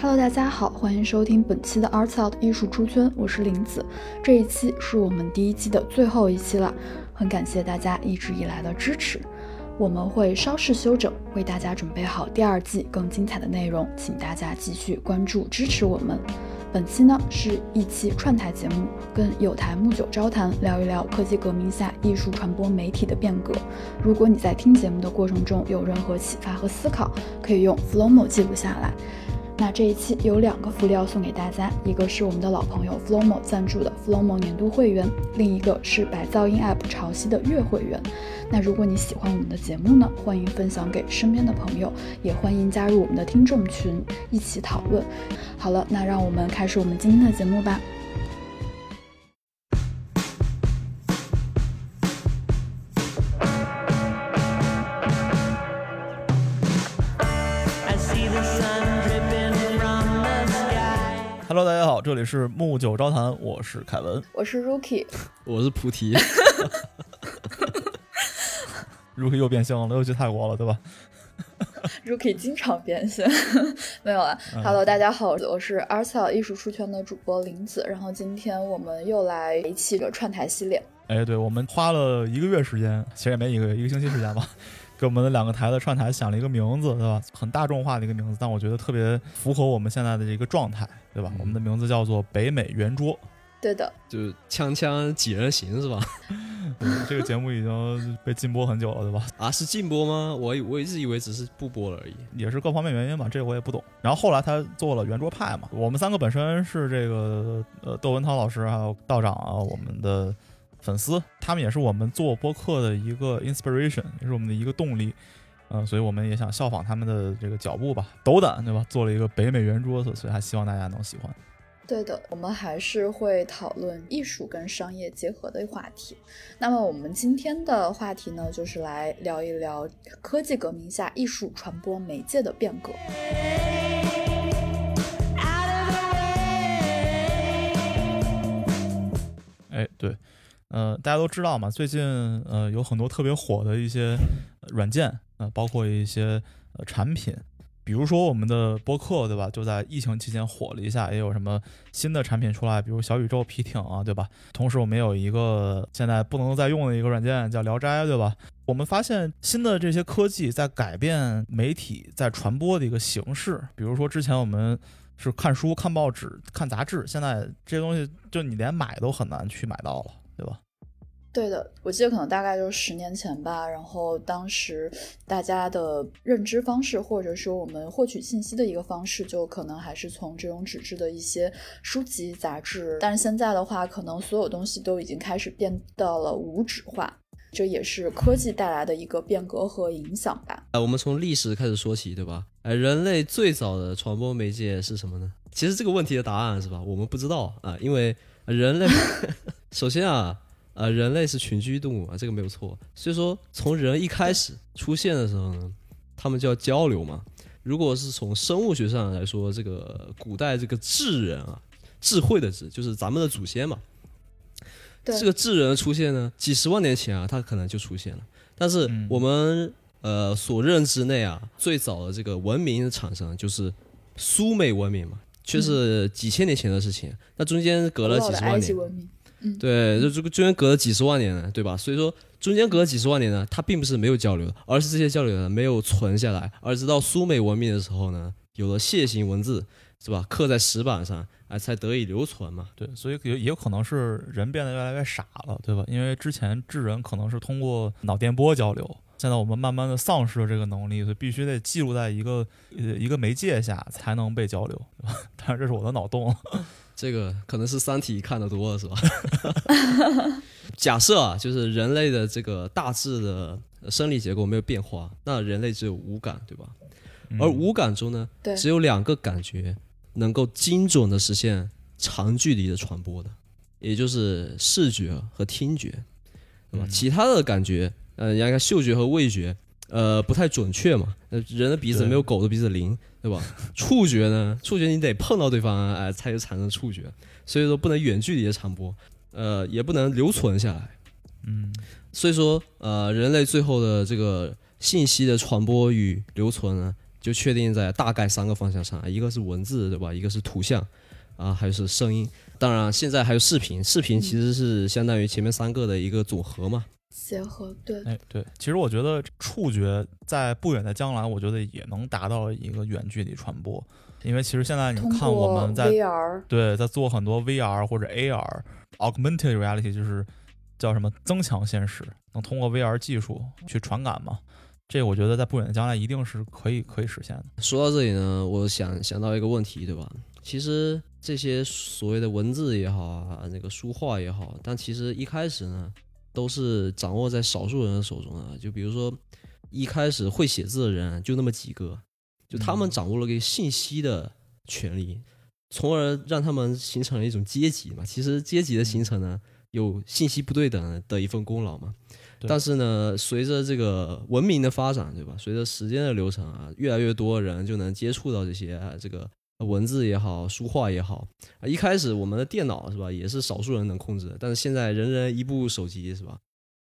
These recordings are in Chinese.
Hello，大家好，欢迎收听本期的 Arts Out 艺术出圈，我是林子。这一期是我们第一期的最后一期了，很感谢大家一直以来的支持。我们会稍事休整，为大家准备好第二季更精彩的内容，请大家继续关注支持我们。本期呢是一期串台节目，跟有台木九招谈聊一聊科技革命下艺术传播媒体的变革。如果你在听节目的过程中有任何启发和思考，可以用 Flomo 记录下来。那这一期有两个福利要送给大家，一个是我们的老朋友 Flomo 赞助的 Flomo 年度会员，另一个是白噪音 App 潮汐的月会员。那如果你喜欢我们的节目呢，欢迎分享给身边的朋友，也欢迎加入我们的听众群一起讨论。好了，那让我们开始我们今天的节目吧。Hello，大家好，这里是木九招谈，我是凯文，我是 Rookie，我是菩提，Rookie 又变性了，又去泰国了，对吧？Rookie 经常变性，没有了。Hello，大家好，我是 a r t l 艺术出圈的主播林子，然后今天我们又来一期的串台系列。哎，对，我们花了一个月时间，其实也没一个月一个星期时间吧。给我们的两个台的串台想了一个名字，对吧？很大众化的一个名字，但我觉得特别符合我们现在的一个状态，对吧？我们的名字叫做北美圆桌。对的，就是锵锵几人行是吧？这个节目已经被禁播很久了，对吧？啊，是禁播吗？我我一直以为只是不播了而已，也是各方面原因吧，这个我也不懂。然后后来他做了圆桌派嘛，我们三个本身是这个呃窦文涛老师还有道长啊，我们的。粉丝，他们也是我们做播客的一个 inspiration，也是我们的一个动力，嗯，所以我们也想效仿他们的这个脚步吧，斗胆，对吧？做了一个北美圆桌子，所以还希望大家能喜欢。对的，我们还是会讨论艺术跟商业结合的话题。那么我们今天的话题呢，就是来聊一聊科技革命下艺术传播媒介的变革。哎，对。呃，大家都知道嘛，最近呃有很多特别火的一些软件，呃，包括一些呃产品，比如说我们的播客，对吧？就在疫情期间火了一下，也有什么新的产品出来，比如小宇宙、皮艇啊，对吧？同时我们有一个现在不能再用的一个软件叫聊斋，对吧？我们发现新的这些科技在改变媒体在传播的一个形式，比如说之前我们是看书、看报纸、看杂志，现在这些东西就你连买都很难去买到了。对吧？对的，我记得可能大概就是十年前吧。然后当时大家的认知方式，或者说我们获取信息的一个方式，就可能还是从这种纸质的一些书籍、杂志。但是现在的话，可能所有东西都已经开始变到了无纸化，这也是科技带来的一个变革和影响吧。哎，我们从历史开始说起，对吧？哎，人类最早的传播媒介是什么呢？其实这个问题的答案是吧？我们不知道啊，因为。人类 首先啊，呃，人类是群居动物啊，这个没有错。所以说，从人一开始出现的时候呢，他们就要交流嘛。如果是从生物学上来说，这个古代这个智人啊，智慧的智，就是咱们的祖先嘛。这个智人出现呢，几十万年前啊，他可能就出现了。但是我们呃所认知内啊，最早的这个文明的产生就是苏美文明嘛。却是几千年前的事情，那中间隔了几十万年，对，就这个中间隔了几十万年呢，对吧？所以说中间隔了几十万年呢，它并不是没有交流，而是这些交流呢没有存下来，而直到苏美文明的时候呢，有了楔形文字，是吧？刻在石板上，哎，才得以留存嘛。对，所以也也有可能是人变得越来越傻了，对吧？因为之前智人可能是通过脑电波交流。现在我们慢慢的丧失了这个能力，所以必须得记录在一个呃一个媒介下才能被交流。当然这是我的脑洞，这个可能是《三体》看的多了，是吧？假设啊，就是人类的这个大致的生理结构没有变化，那人类只有五感，对吧？而五感中呢，只有两个感觉能够精准的实现长距离的传播的，也就是视觉和听觉，对吧？其他的感觉。呃，你看嗅觉和味觉，呃，不太准确嘛。呃，人的鼻子没有狗的鼻子灵，对吧？触觉呢？触觉你得碰到对方，哎，才有产生触觉。所以说不能远距离的传播，呃，也不能留存下来。嗯，所以说，呃，人类最后的这个信息的传播与留存呢，就确定在大概三个方向上，一个是文字，对吧？一个是图像，啊，还有是声音。当然，现在还有视频，视频其实是相当于前面三个的一个组合嘛。结合对，哎对，其实我觉得触觉在不远的将来，我觉得也能达到一个远距离传播，因为其实现在你看我们在 VR 对在做很多 VR 或者 AR，augmented reality 就是叫什么增强现实，能通过 VR 技术去传感嘛？这我觉得在不远的将来一定是可以可以实现的。说到这里呢，我想想到一个问题，对吧？其实这些所谓的文字也好啊，那个书画也好，但其实一开始呢。都是掌握在少数人的手中啊！就比如说，一开始会写字的人就那么几个，就他们掌握了个信息的权利，从而让他们形成了一种阶级嘛。其实阶级的形成呢，有信息不对等的一份功劳嘛。但是呢，随着这个文明的发展，对吧？随着时间的流程啊，越来越多人就能接触到这些啊这个。文字也好，书画也好，啊，一开始我们的电脑是吧，也是少数人能控制的，但是现在人人一部手机是吧？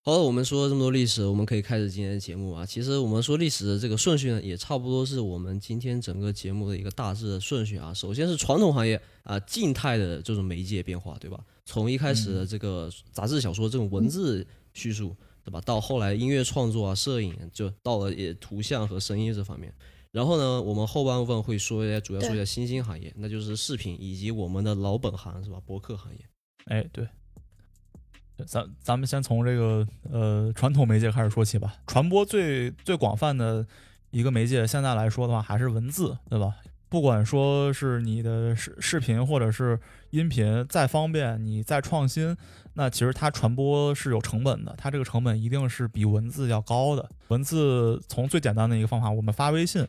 好了，我们说了这么多历史，我们可以开始今天的节目啊。其实我们说历史的这个顺序呢，也差不多是我们今天整个节目的一个大致的顺序啊。首先是传统行业啊，静态的这种媒介变化，对吧？从一开始的这个杂志、小说这种文字叙述，对吧？到后来音乐创作啊、摄影，就到了也图像和声音这方面。然后呢，我们后半部分会说一下，主要说一下新兴行业，那就是视频以及我们的老本行是吧？博客行业。哎，对，咱咱们先从这个呃传统媒介开始说起吧。传播最最广泛的一个媒介，现在来说的话还是文字，对吧？不管说是你的视视频或者是音频再方便，你再创新，那其实它传播是有成本的，它这个成本一定是比文字要高的。文字从最简单的一个方法，我们发微信，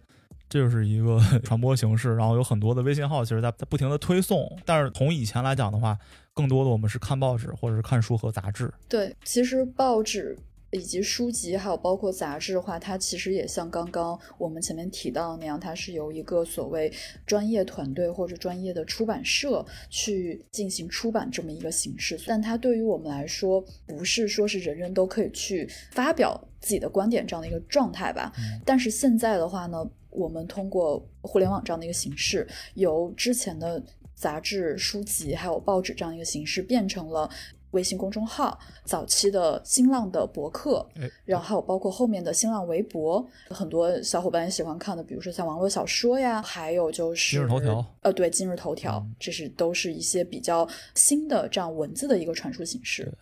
这就是一个 传播形式，然后有很多的微信号，其实在在不停的推送。但是从以前来讲的话，更多的我们是看报纸或者是看书和杂志。对，其实报纸。以及书籍，还有包括杂志的话，它其实也像刚刚我们前面提到的那样，它是由一个所谓专业团队或者专业的出版社去进行出版这么一个形式。但它对于我们来说，不是说是人人都可以去发表自己的观点这样的一个状态吧。但是现在的话呢，我们通过互联网这样的一个形式，由之前的杂志、书籍还有报纸这样一个形式，变成了。微信公众号，早期的新浪的博客，然后还有包括后面的新浪微博，很多小伙伴喜欢看的，比如说像网络小说呀，还有就是今日头条，呃，对，今日头条，这是都是一些比较新的这样文字的一个传输形式。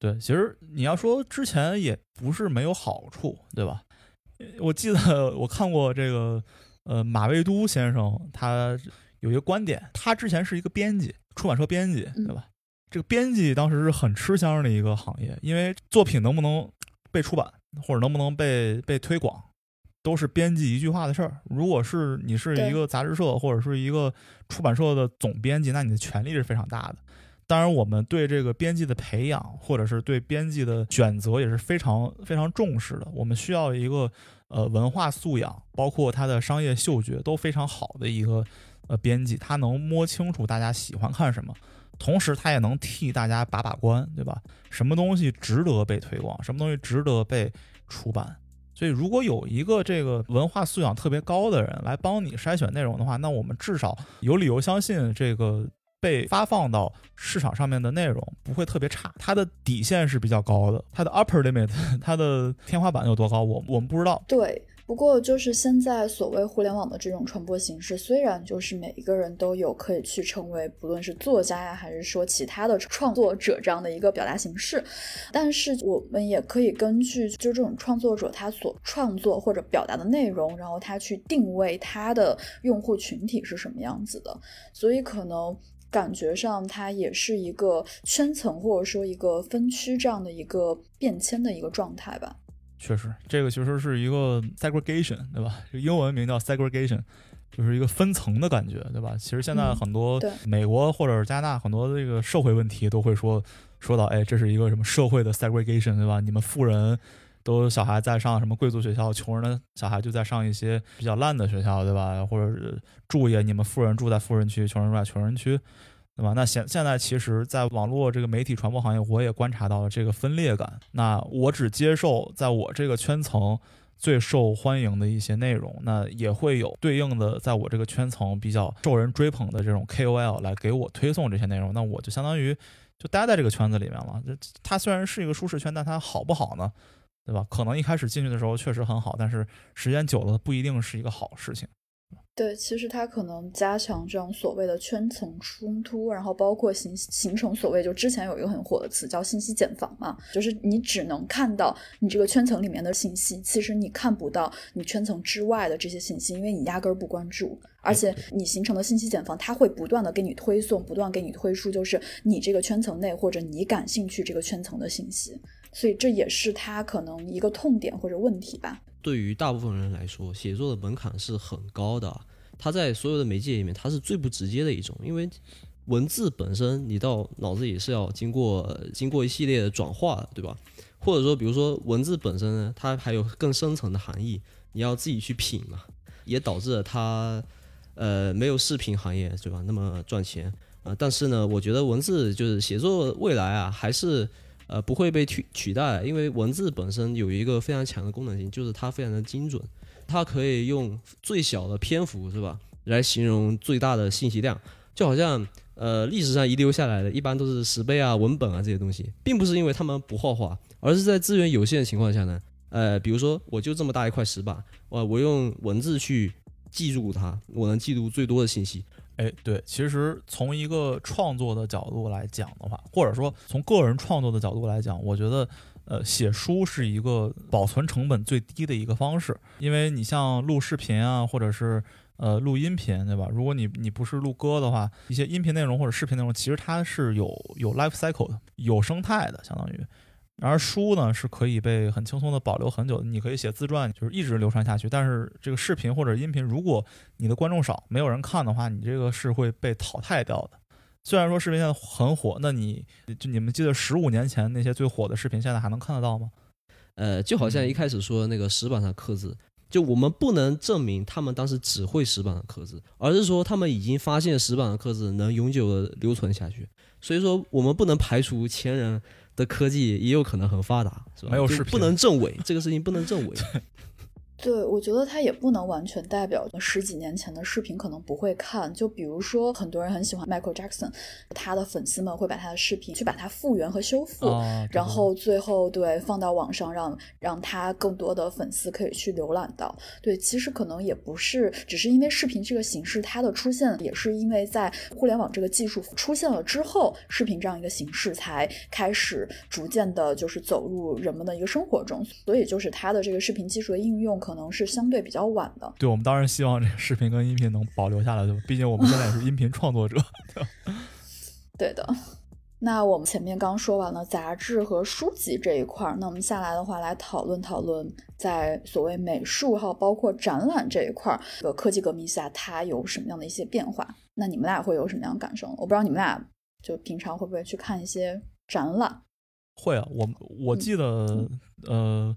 对，其实你要说之前也不是没有好处，对吧？我记得我看过这个，呃，马未都先生他有一个观点，他之前是一个编辑，出版社编辑，对吧？这个编辑当时是很吃香的一个行业，因为作品能不能被出版或者能不能被被推广，都是编辑一句话的事儿。如果是你是一个杂志社或者是一个出版社的总编辑，那你的权力是非常大的。当然，我们对这个编辑的培养或者是对编辑的选择也是非常非常重视的。我们需要一个呃文化素养，包括他的商业嗅觉都非常好的一个呃编辑，他能摸清楚大家喜欢看什么。同时，他也能替大家把把关，对吧？什么东西值得被推广，什么东西值得被出版？所以，如果有一个这个文化素养特别高的人来帮你筛选内容的话，那我们至少有理由相信，这个被发放到市场上面的内容不会特别差。它的底线是比较高的，它的 upper limit，它的天花板有多高，我我们不知道。对。不过，就是现在所谓互联网的这种传播形式，虽然就是每一个人都有可以去成为不论是作家呀，还是说其他的创作者这样的一个表达形式，但是我们也可以根据就这种创作者他所创作或者表达的内容，然后他去定位他的用户群体是什么样子的，所以可能感觉上它也是一个圈层或者说一个分区这样的一个变迁的一个状态吧。确实，这个其实是一个 segregation，对吧？这英文名叫 segregation，就是一个分层的感觉，对吧？其实现在很多美国或者加拿大很多这个社会问题都会说说到，哎，这是一个什么社会的 segregation，对吧？你们富人都小孩在上什么贵族学校，穷人的小孩就在上一些比较烂的学校，对吧？或者是住也，你们富人住在富人区，穷人住在穷人区。对吧？那现现在其实，在网络这个媒体传播行业，我也观察到了这个分裂感。那我只接受在我这个圈层最受欢迎的一些内容，那也会有对应的，在我这个圈层比较受人追捧的这种 KOL 来给我推送这些内容，那我就相当于就待在这个圈子里面了。这它虽然是一个舒适圈，但它好不好呢？对吧？可能一开始进去的时候确实很好，但是时间久了不一定是一个好事情。对，其实它可能加强这种所谓的圈层冲突，然后包括形形成所谓就之前有一个很火的词叫信息茧房嘛，就是你只能看到你这个圈层里面的信息，其实你看不到你圈层之外的这些信息，因为你压根儿不关注，而且你形成的信息茧房，它会不断的给你推送，不断给你推出，就是你这个圈层内或者你感兴趣这个圈层的信息，所以这也是它可能一个痛点或者问题吧。对于大部分人来说，写作的门槛是很高的。它在所有的媒介里面，它是最不直接的一种，因为文字本身你到脑子里是要经过经过一系列的转化，对吧？或者说，比如说文字本身呢，它还有更深层的含义，你要自己去品嘛，也导致了它呃没有视频行业对吧那么赚钱啊。但是呢，我觉得文字就是写作未来啊，还是呃不会被取取代，因为文字本身有一个非常强的功能性，就是它非常的精准。它可以用最小的篇幅，是吧，来形容最大的信息量，就好像呃历史上遗留下来的一般都是石碑啊、文本啊这些东西，并不是因为他们不画画，而是在资源有限的情况下呢，呃，比如说我就这么大一块石板，我我用文字去记住它，我能记录最多的信息。哎，对，其实从一个创作的角度来讲的话，或者说从个人创作的角度来讲，我觉得。呃，写书是一个保存成本最低的一个方式，因为你像录视频啊，或者是呃录音频，对吧？如果你你不是录歌的话，一些音频内容或者视频内容，其实它是有有 life cycle 的，有生态的，相当于。而书呢是可以被很轻松的保留很久的，你可以写自传，就是一直流传下去。但是这个视频或者音频，如果你的观众少，没有人看的话，你这个是会被淘汰掉的。虽然说视频现在很火，那你就你们记得十五年前那些最火的视频，现在还能看得到吗？呃，就好像一开始说那个石板上刻字，就我们不能证明他们当时只会石板的刻字，而是说他们已经发现石板的刻字能永久的留存下去。所以说，我们不能排除前人的科技也有可能很发达，是吧？没有视频不能证伪，这个事情不能证伪。对，我觉得它也不能完全代表十几年前的视频可能不会看。就比如说，很多人很喜欢 Michael Jackson，他的粉丝们会把他的视频去把它复原和修复，然后最后对放到网上，让让他更多的粉丝可以去浏览到。对，其实可能也不是，只是因为视频这个形式它的出现，也是因为在互联网这个技术出现了之后，视频这样一个形式才开始逐渐的，就是走入人们的一个生活中。所以就是它的这个视频技术的应用。可能是相对比较晚的，对我们当然希望这个视频跟音频能保留下来，对吧？毕竟我们现在也是音频创作者。对的。那我们前面刚说完了杂志和书籍这一块儿，那我们下来的话来讨论讨论，在所谓美术哈，包括展览这一块儿的科技革命下，它有什么样的一些变化？那你们俩会有什么样的感受？我不知道你们俩就平常会不会去看一些展览？会啊，我我记得呃。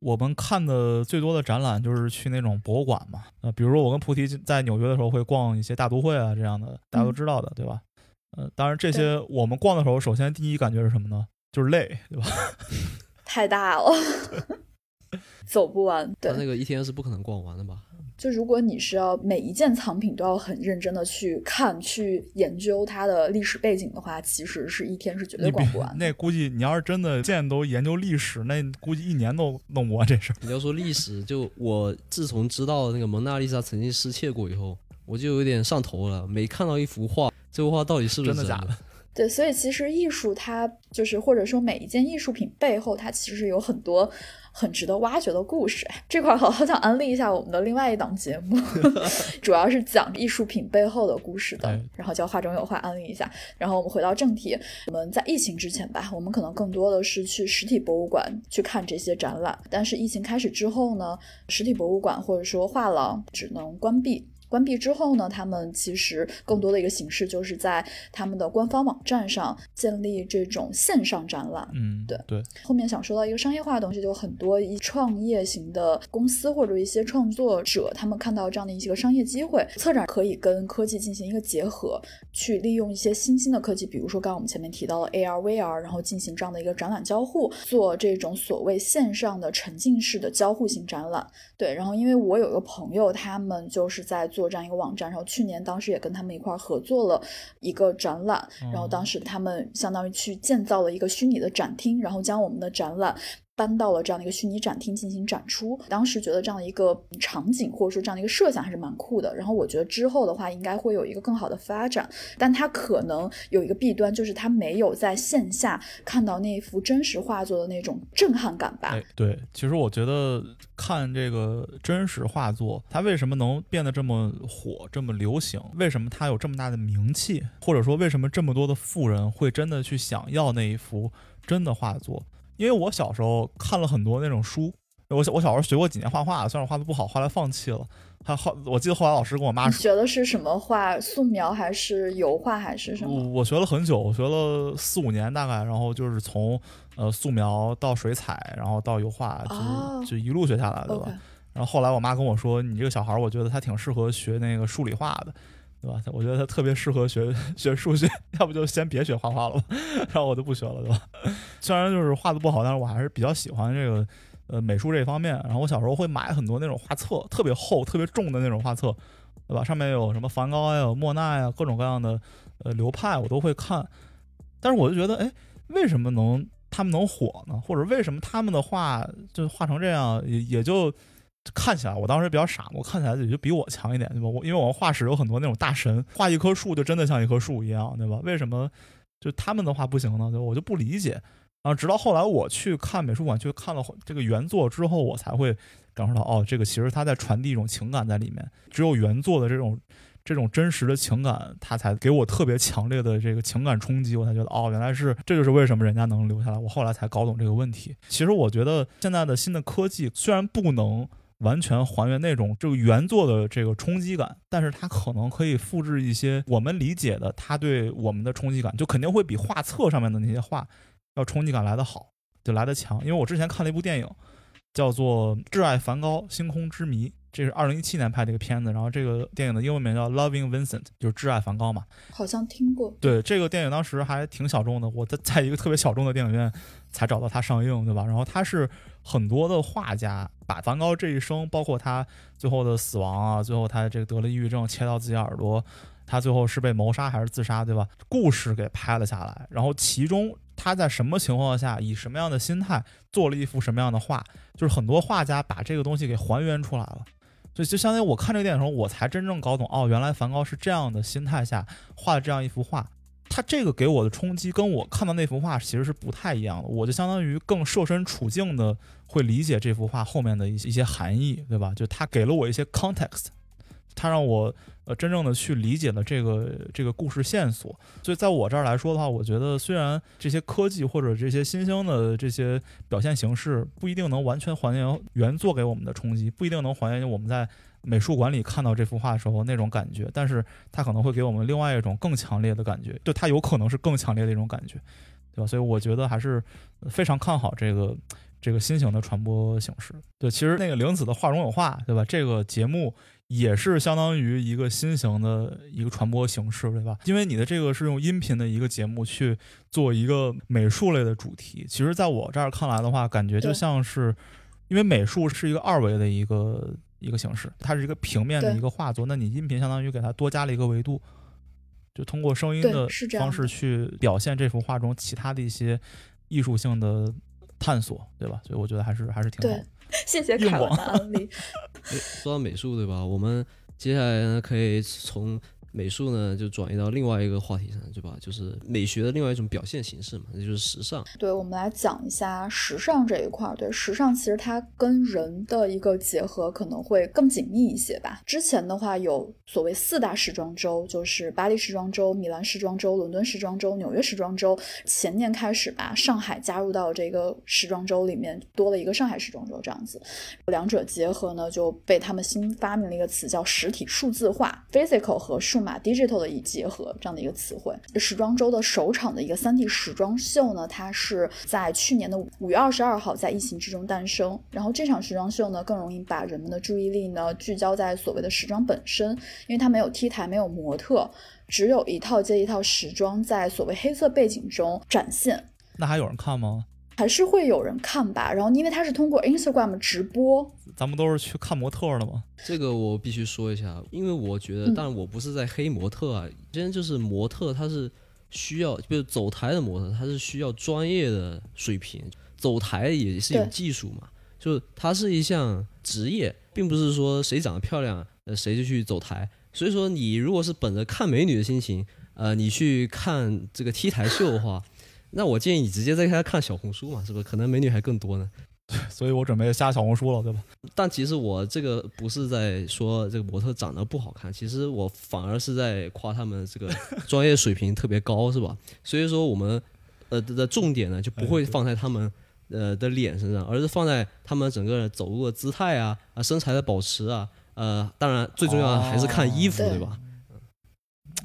我们看的最多的展览就是去那种博物馆嘛，呃，比如说我跟菩提在纽约的时候会逛一些大都会啊这样的，大家都知道的，对吧？呃，当然这些我们逛的时候，首先第一感觉是什么呢？就是累，对吧？太大了，走不完。对，那个一天是不可能逛完的吧？就如果你是要每一件藏品都要很认真的去看、去研究它的历史背景的话，其实是一天是绝对逛不完。那估计你要是真的件都研究历史，那估计一年都弄不完这事儿。你要说历史，就我自从知道那个蒙娜丽莎曾经失窃过以后，我就有点上头了。每看到一幅画，这幅画到底是不是真的假的？对，所以其实艺术它就是，或者说每一件艺术品背后，它其实有很多。很值得挖掘的故事，这块好好想安利一下我们的另外一档节目，主要是讲艺术品背后的故事的，然后叫画中有画，安利一下。然后我们回到正题，我们在疫情之前吧，我们可能更多的是去实体博物馆去看这些展览，但是疫情开始之后呢，实体博物馆或者说画廊只能关闭。关闭之后呢，他们其实更多的一个形式就是在他们的官方网站上建立这种线上展览。嗯，对对，后面想说到一个商业化的东西，就很多一创业型的公司或者一些创作者，他们看到这样的一些个商业机会，策展可以跟科技进行一个结合，去利用一些新兴的科技，比如说刚刚我们前面提到了 AR、VR，然后进行这样的一个展览交互，做这种所谓线上的沉浸式的交互型展览。对，然后因为我有一个朋友，他们就是在做这样一个网站，然后去年当时也跟他们一块儿合作了一个展览，然后当时他们相当于去建造了一个虚拟的展厅，然后将我们的展览。搬到了这样的一个虚拟展厅进行展出，当时觉得这样的一个场景或者说这样的一个设想还是蛮酷的。然后我觉得之后的话应该会有一个更好的发展，但它可能有一个弊端，就是它没有在线下看到那一幅真实画作的那种震撼感吧。对，其实我觉得看这个真实画作，它为什么能变得这么火、这么流行？为什么它有这么大的名气？或者说为什么这么多的富人会真的去想要那一幅真的画作？因为我小时候看了很多那种书，我小我小时候学过几年画画，虽然画的不好，后来放弃了。还后我记得后来老师跟我妈说，你学的是什么画？素描还是油画还是什么？我学了很久，我学了四五年大概，然后就是从呃素描到水彩，然后到油画，就、哦就一路学下来，的吧然后后来我妈跟我说，你这个小孩儿，我觉得他挺适合学那个数理化的，对吧？我觉得他特别适合学 学数学，要不就先别学画画了吧。然后我就不学了，对吧？虽然就是画的不好，但是我还是比较喜欢这个呃美术这方面。然后我小时候会买很多那种画册，特别厚、特别重的那种画册，对吧？上面有什么梵高呀、莫奈呀，各种各样的呃流派我都会看。但是我就觉得，哎，为什么能他们能火呢？或者为什么他们的画就画成这样，也也就看起来，我当时比较傻，我看起来也就比我强一点，对吧？我因为我们画室有很多那种大神，画一棵树就真的像一棵树一样，对吧？为什么就他们的画不行呢？对我就不理解。然后直到后来我去看美术馆，去看了这个原作之后，我才会感受到，哦，这个其实他在传递一种情感在里面。只有原作的这种这种真实的情感，它才给我特别强烈的这个情感冲击，我才觉得，哦，原来是这就是为什么人家能留下来。我后来才搞懂这个问题。其实我觉得现在的新的科技虽然不能完全还原那种这个原作的这个冲击感，但是它可能可以复制一些我们理解的它对我们的冲击感，就肯定会比画册上面的那些画要冲击感来得好，就来得强。因为我之前看了一部电影，叫做《挚爱梵高：星空之谜》，这是二零一七年拍的一个片子，然后这个电影的英文名叫《Loving Vincent》，就是挚爱梵高嘛。好像听过。对这个电影当时还挺小众的，我在在一个特别小众的电影院才找到它上映，对吧？然后它是很多的画家把梵高这一生，包括他最后的死亡啊，最后他这个得了抑郁症，切到自己耳朵，他最后是被谋杀还是自杀，对吧？故事给拍了下来，然后其中他在什么情况下，以什么样的心态做了一幅什么样的画，就是很多画家把这个东西给还原出来了。所以就相当于我看这个电影的时候，我才真正搞懂哦，原来梵高是这样的心态下画的这样一幅画。他这个给我的冲击，跟我看到那幅画其实是不太一样的。我就相当于更设身处境的会理解这幅画后面的一些一些含义，对吧？就他给了我一些 context，他让我呃真正的去理解了这个这个故事线索。所以在我这儿来说的话，我觉得虽然这些科技或者这些新兴的这些表现形式不一定能完全还原原作给我们的冲击，不一定能还原我们在美术馆里看到这幅画的时候那种感觉，但是它可能会给我们另外一种更强烈的感觉，就它有可能是更强烈的一种感觉，对吧？所以我觉得还是非常看好这个 这个新型的传播形式。对，其实那个玲子的画中有画，对吧？这个节目也是相当于一个新型的一个传播形式，对吧？因为你的这个是用音频的一个节目去做一个美术类的主题，其实在我这儿看来的话，感觉就像是因为美术是一个二维的一个一个形式，它是一个平面的一个画作，那你音频相当于给它多加了一个维度，就通过声音的方式去表现这幅画中其他的一些艺术性的探索，对吧？所以我觉得还是还是挺好的。谢谢硬广凯文的安利。说到美术对吧？我们接下来呢可以从美术呢就转移到另外一个话题上，对吧？就是美学的另外一种表现形式嘛，那就是时尚。对，我们来讲一下时尚这一块儿。对，时尚其实它跟人的一个结合可能会更紧密一些吧。之前的话有所谓四大时装周，就是巴黎时装周、米兰时装周、伦敦时装周、纽约时装周。前年开始吧，上海加入到这个时装周里面，多了一个上海时装周这样子。两者结合呢，就被他们新发明了一个词叫实体数字化 （physical 和数码 digital 的一结合）这样的一个词汇。时装周的首场的一个 3D 时装秀呢，它是在去年的五月二十二号在疫情之中诞生。然后这场时装秀呢，更容易把人们的注意力呢聚焦在所谓的时装本身，因为它没有 T 台，没有模特，只有一套接一套时装在所谓黑色背景中展现。那还有人看吗？还是会有人看吧。然后因为它是通过 Instagram 直播，咱们都是去看模特的嘛。这个我必须说一下，因为我觉得，但我不是在黑模特啊，今天就是模特，他是需要，比如走台的模特，他是需要专业的水平，走台也是有技术嘛，就是它是一项职业，并不是说谁长得漂亮，呃，谁就去走台。所以说，你如果是本着看美女的心情，呃，你去看这个 T 台秀的话，那我建议你直接在家看小红书嘛，是不是？可能美女还更多呢。所以我准备下小红书了，对吧？但其实我这个不是在说这个模特长得不好看，其实我反而是在夸他们这个 专业水平特别高，是吧？所以说我们呃的的重点呢就不会放在他们呃的脸身上，而是放在他们整个走路的姿态啊啊身材的保持啊呃，当然最重要的还是看衣服，哦对吧？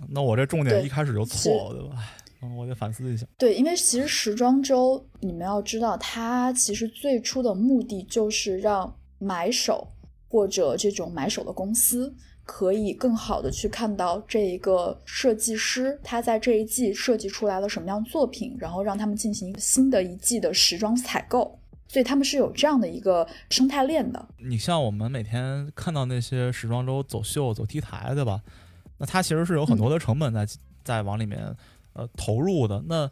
那我这重点一开始就错了，对吧？唉嗯，我得反思一下。对，因为其实时装周，你们要知道，它其实最初的目的就是让买手或者这种买手的公司。可以更好的去看到这一个设计师他在这一季设计出来了什么样的作品，然后让他们进行一个新的一季的时装采购，所以他们是有这样的一个生态链的。你像我们每天看到那些时装周走秀、走 T 台，对吧？那它其实是有很多的成本在、在往里面呃投入的。那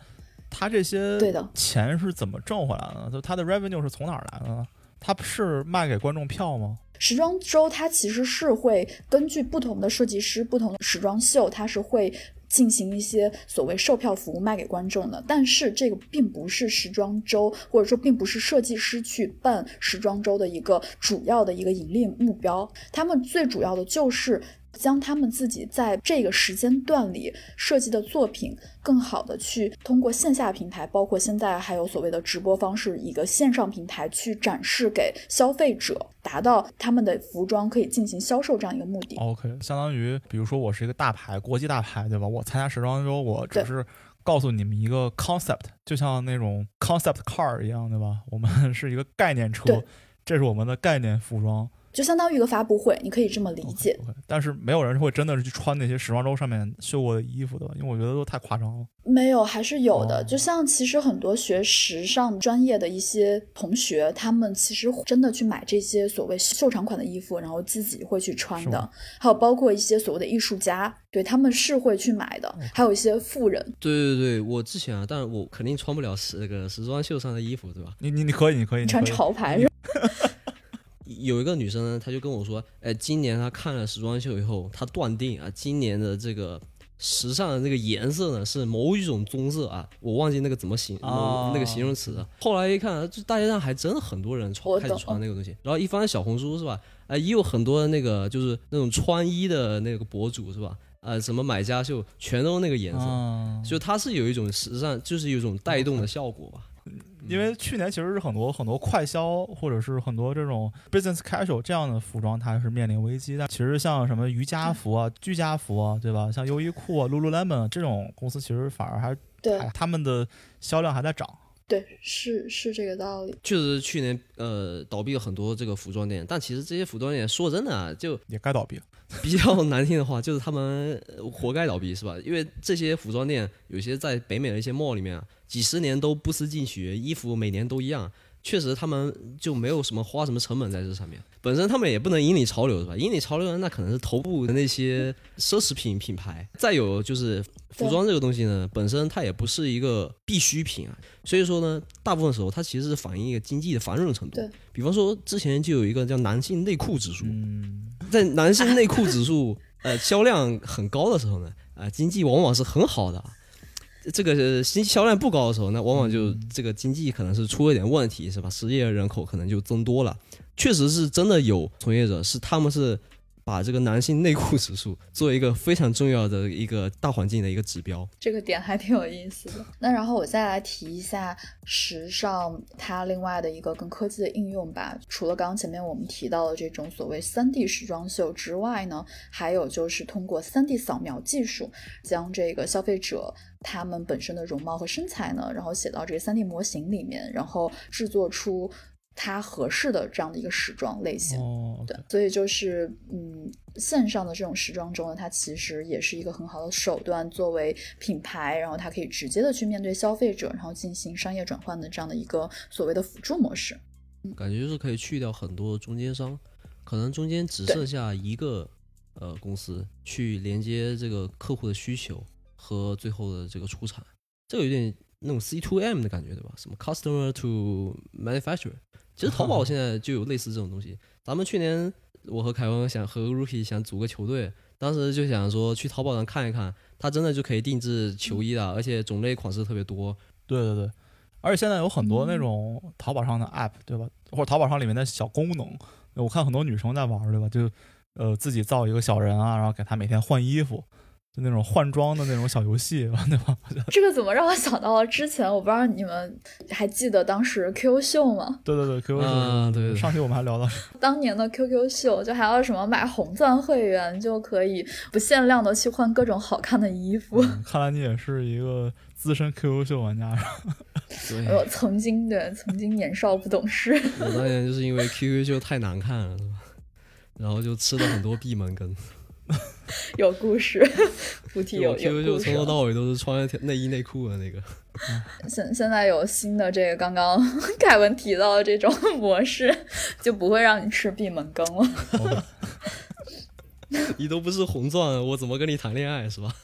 他这些对的钱是怎么挣回来的呢？就他的 revenue 是从哪儿来的呢？他是卖给观众票吗？时装周它其实是会根据不同的设计师、不同的时装秀，它是会进行一些所谓售票服务卖给观众的。但是这个并不是时装周，或者说并不是设计师去办时装周的一个主要的一个盈利目标。他们最主要的就是。将他们自己在这个时间段里设计的作品，更好的去通过线下平台，包括现在还有所谓的直播方式，一个线上平台去展示给消费者，达到他们的服装可以进行销售这样一个目的。OK，相当于比如说我是一个大牌，国际大牌，对吧？我参加时装周，我只是告诉你们一个 concept，就像那种 concept car 一样，对吧？我们 是一个概念车，这是我们的概念服装。就相当于一个发布会，你可以这么理解。但是没有人会真的是去穿那些时装周上面秀过的衣服的，因为我觉得都太夸张了。没有，还是有的。哦就像其实很多学时尚专业的一些同学，他们其实真的去买这些所谓秀场款的衣服，然后自己会去穿的。还有包括一些所谓的艺术家，对他们是会去买的。还有一些富人，对对对，我之前啊，但是我肯定穿不了时那个时装秀上的衣服，对吧？你你你可以，你可以，你穿可以潮牌是吧有一个女生呢，她就跟我说，哎，今年她看了时装秀以后，她断定啊，今年的这个时尚的这个颜色呢是某一种棕色啊，我忘记那个怎么形、哦那个形容词了。后来一看，就大街上还真的很多人穿开始穿那个东西，然后一翻小红书是吧？哎，也有很多那个就是那种穿衣的那个博主是吧？呃，什么买家秀全都那个颜色，啊，就它是有一种时尚，就是有一种带动的效果吧。因为去年其实是很多很多快销或者是很多这种 business casual 这样的服装，它是面临危机。但其实像什么瑜伽服啊、居家服啊，对吧？像优衣库啊、Lululemon 啊这种公司，其实反而还对他们的销量还在涨。对，是是这个道理。确实，去年呃倒闭了很多这个服装店，但其实这些服装店说真的啊，就也该倒闭了。比较 难听的话，就是他们呃活该倒闭，是吧？因为这些服装店有些在北美的一些 mall 里面啊，几十年都不思进取，衣服每年都一样，确实他们就没有什么花什么成本在这上面。本身他们也不能引领潮流，是吧？引领潮流的那可能是头部的那些奢侈品品牌。再有就是服装这个东西呢，本身它也不是一个必需品啊，所以说呢，大部分时候它其实是反映一个经济的繁荣程度对。比方说之前就有一个叫男性内裤指数，嗯，在男性内裤指数呃销量很高的时候呢，啊、经济往往是很好的。这个新销量不高的时候，那往往就这个经济可能是出了点问题，是吧？失业人口可能就增多了。确实是真的有从业者是他们是把这个男性内裤指数作为一个非常重要的一个大环境的一个指标。这个点还挺有意思的。那然后我再来提一下时尚它另外的一个跟科技的应用吧。除了刚刚前面我们提到的这种所谓三 D 时装秀之外呢，还有就是通过三 D 扫描技术，将这个消费者他们本身的容貌和身材呢，然后写到这个三 D 模型里面，然后制作出。它合适的这样的一个时装类型，哦，对，所以就是嗯，线上的这种时装周呢，它其实也是一个很好的手段，作为品牌，然后它可以直接的去面对消费者，然后进行商业转换的这样的一个所谓的辅助模式。感觉就是可以去掉很多中间商，可能中间只剩下一个呃公司去连接这个客户的需求和最后的这个出产，这个有点那种 C to M 的感觉，对吧？什么 customer to manufacturer，其实淘宝现在就有类似这种东西。咱们去年我和凯文想和 Rookie 想组个球队，当时就想说去淘宝上看一看，它真的就可以定制球衣的，而且种类款式特别多。对对对，而且现在有很多那种淘宝上的 app，对吧？或者淘宝上里面的小功能，我看很多女生在玩，对吧？就呃自己造一个小人啊，然后给他每天换衣服，就那种换装的那种小游戏，对吧？这个怎么让我想到了之前？我不知道你们还记得当时 QQ 秀吗？对对对，QQ 秀啊对对对上期我们还聊到，当年的 QQ 秀就还要什么买红钻会员就可以不限量的去换各种好看的衣服。嗯看来你也是一个资深 QQ 秀玩家，对，我曾经对曾经年少不懂事，我当年就是因为 QQ 秀太难看了，然后就吃了很多闭门羹。有故事，不提有我 QQ 有故事秀从头。到尾都是穿着内衣内裤的那个。现现在有新的这个刚刚 凯文提到的这种 模式，就不会让你吃闭门羹了。你都不是红钻，我怎么跟你谈恋爱是吧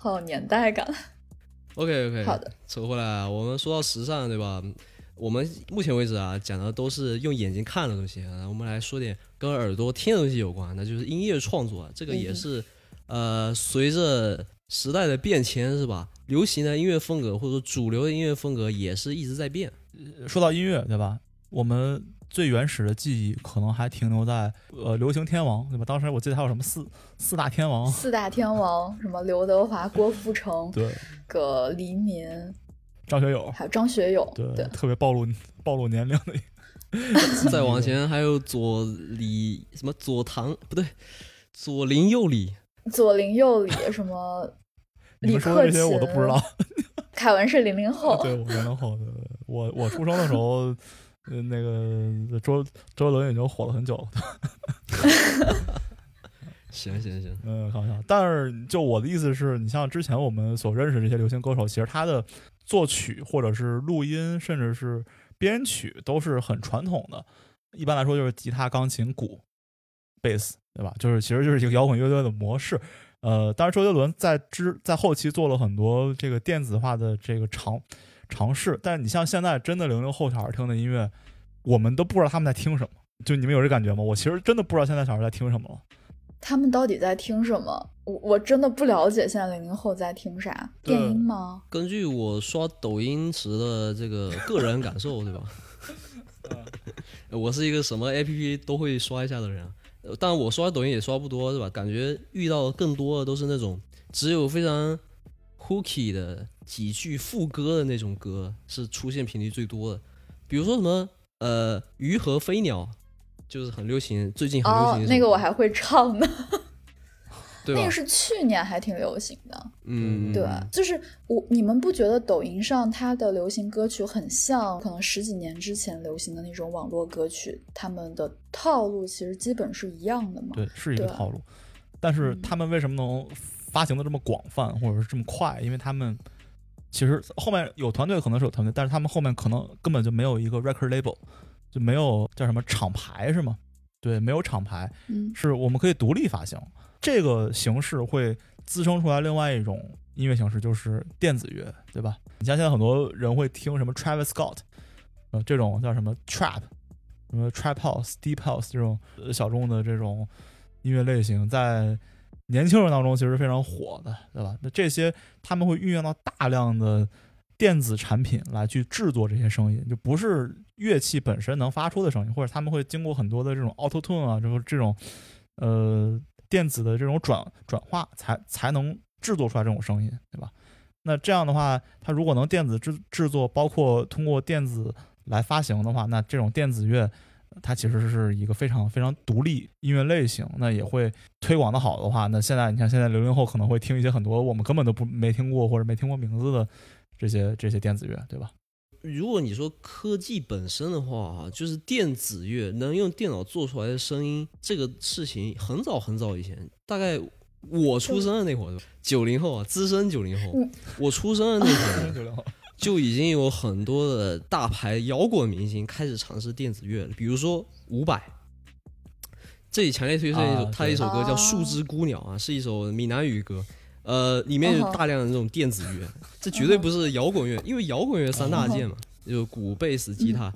好有年代感。？OK OK，好的，扯回来啊，我们说到时尚对吧？我们目前为止啊讲的都是用眼睛看的东西啊，我们来说点跟耳朵听的东西有关，那就是音乐创作啊，这个也是、呃随着时代的变迁是吧？流行的音乐风格或者说主流的音乐风格也是一直在变。说到音乐，对吧？我们最原始的记忆可能还停留在呃流行天王，对吧？当时我记得还有什么四四大天王，四大天王，什么刘德华、郭富城、对，个黎明，张学友，还有张学友。对，对，特别暴露暴露年龄的一个。再往前还有左李什么左唐不对，左邻右里，左邻右里，什么李 你们说，的这些我都不知道。凯文是零零后，对，我零零后，对对对我我出生的时候，呃，那个周周杰伦已经火了很久了。行行行，嗯，开玩笑。但是就我的意思是，你像之前我们所认识这些流行歌手，其实他的作曲或者是录音，甚至是编曲都是很传统的。一般来说就是吉他、钢琴、鼓、贝斯，对吧？就是其实就是一个摇滚乐队的模式。呃，当然周杰伦在之在后期做了很多这个电子化的这个尝尝试，但是你像现在真的零零后小孩听的音乐，我们都不知道他们在听什么。就你们有这感觉吗？我其实真的不知道现在小孩在听什么了。他们到底在听什么？我我真的不了解现在零零后在听啥，电音吗？根据我刷抖音时的这个个人感受，对吧？我是一个什么 APP 都会刷一下的人但我刷抖音也刷不多，是吧？感觉遇到更多的都是那种只有非常 hooky 的几句副歌的那种歌是出现频率最多的，比如说什么呃鱼和飞鸟，就是很流行，最近很流哦行哦，那个我还会唱呢，对那个？是去年还挺流行的。嗯，对，就是我，你们不觉得抖音上它的流行歌曲很像可能十几年之前流行的那种网络歌曲，他们的套路其实基本是一样的吗？对，是一个套路。但是嗯他们为什么能发行的这么广泛，或者是这么快？因为他们其实后面有团队，可能是有团队，但是他们后面可能根本就没有一个 record label，就没有叫什么厂牌是吗？对，没有厂牌，嗯是我们可以独立发行。这个形式会滋生出来另外一种音乐形式，就是电子乐，对吧？你像现在很多人会听什么 Travis Scott，呃，这种叫什么 trap，什么 trap house、deep house 这种呃小众的这种音乐类型，在年轻人当中其实非常火的，对吧？那这些他们会运用到大量的电子产品来去制作这些声音，就不是乐器本身能发出的声音，或者他们会经过很多的这种 auto tune 啊，就是这种呃电子的这种转转化，才才能制作出来这种声音，对吧？那这样的话，它如果能电子制制作，包括通过电子来发行的话，那这种电子乐。它其实是一个非常非常独立音乐类型，那也会推广的好的话，那现在你看，现在零零后可能会听一些很多我们根本都不没听过或者没听过名字的这些这些电子乐，对吧？如果你说科技本身的话，就是电子乐能用电脑做出来的声音，这个事情很早很早以前，大概我出生的那会儿，九零后啊，资深九零后，我出生的那会儿。就已经有很多的大牌摇滚明星开始尝试电子乐了，比如说伍佰。这里强烈推荐一首他一首歌叫《树枝姑娘》啊，是一首闽南语歌，呃，里面有大量的这种电子乐，这绝对不是摇滚乐，因为摇滚乐三大件嘛，就鼓、贝斯、吉他，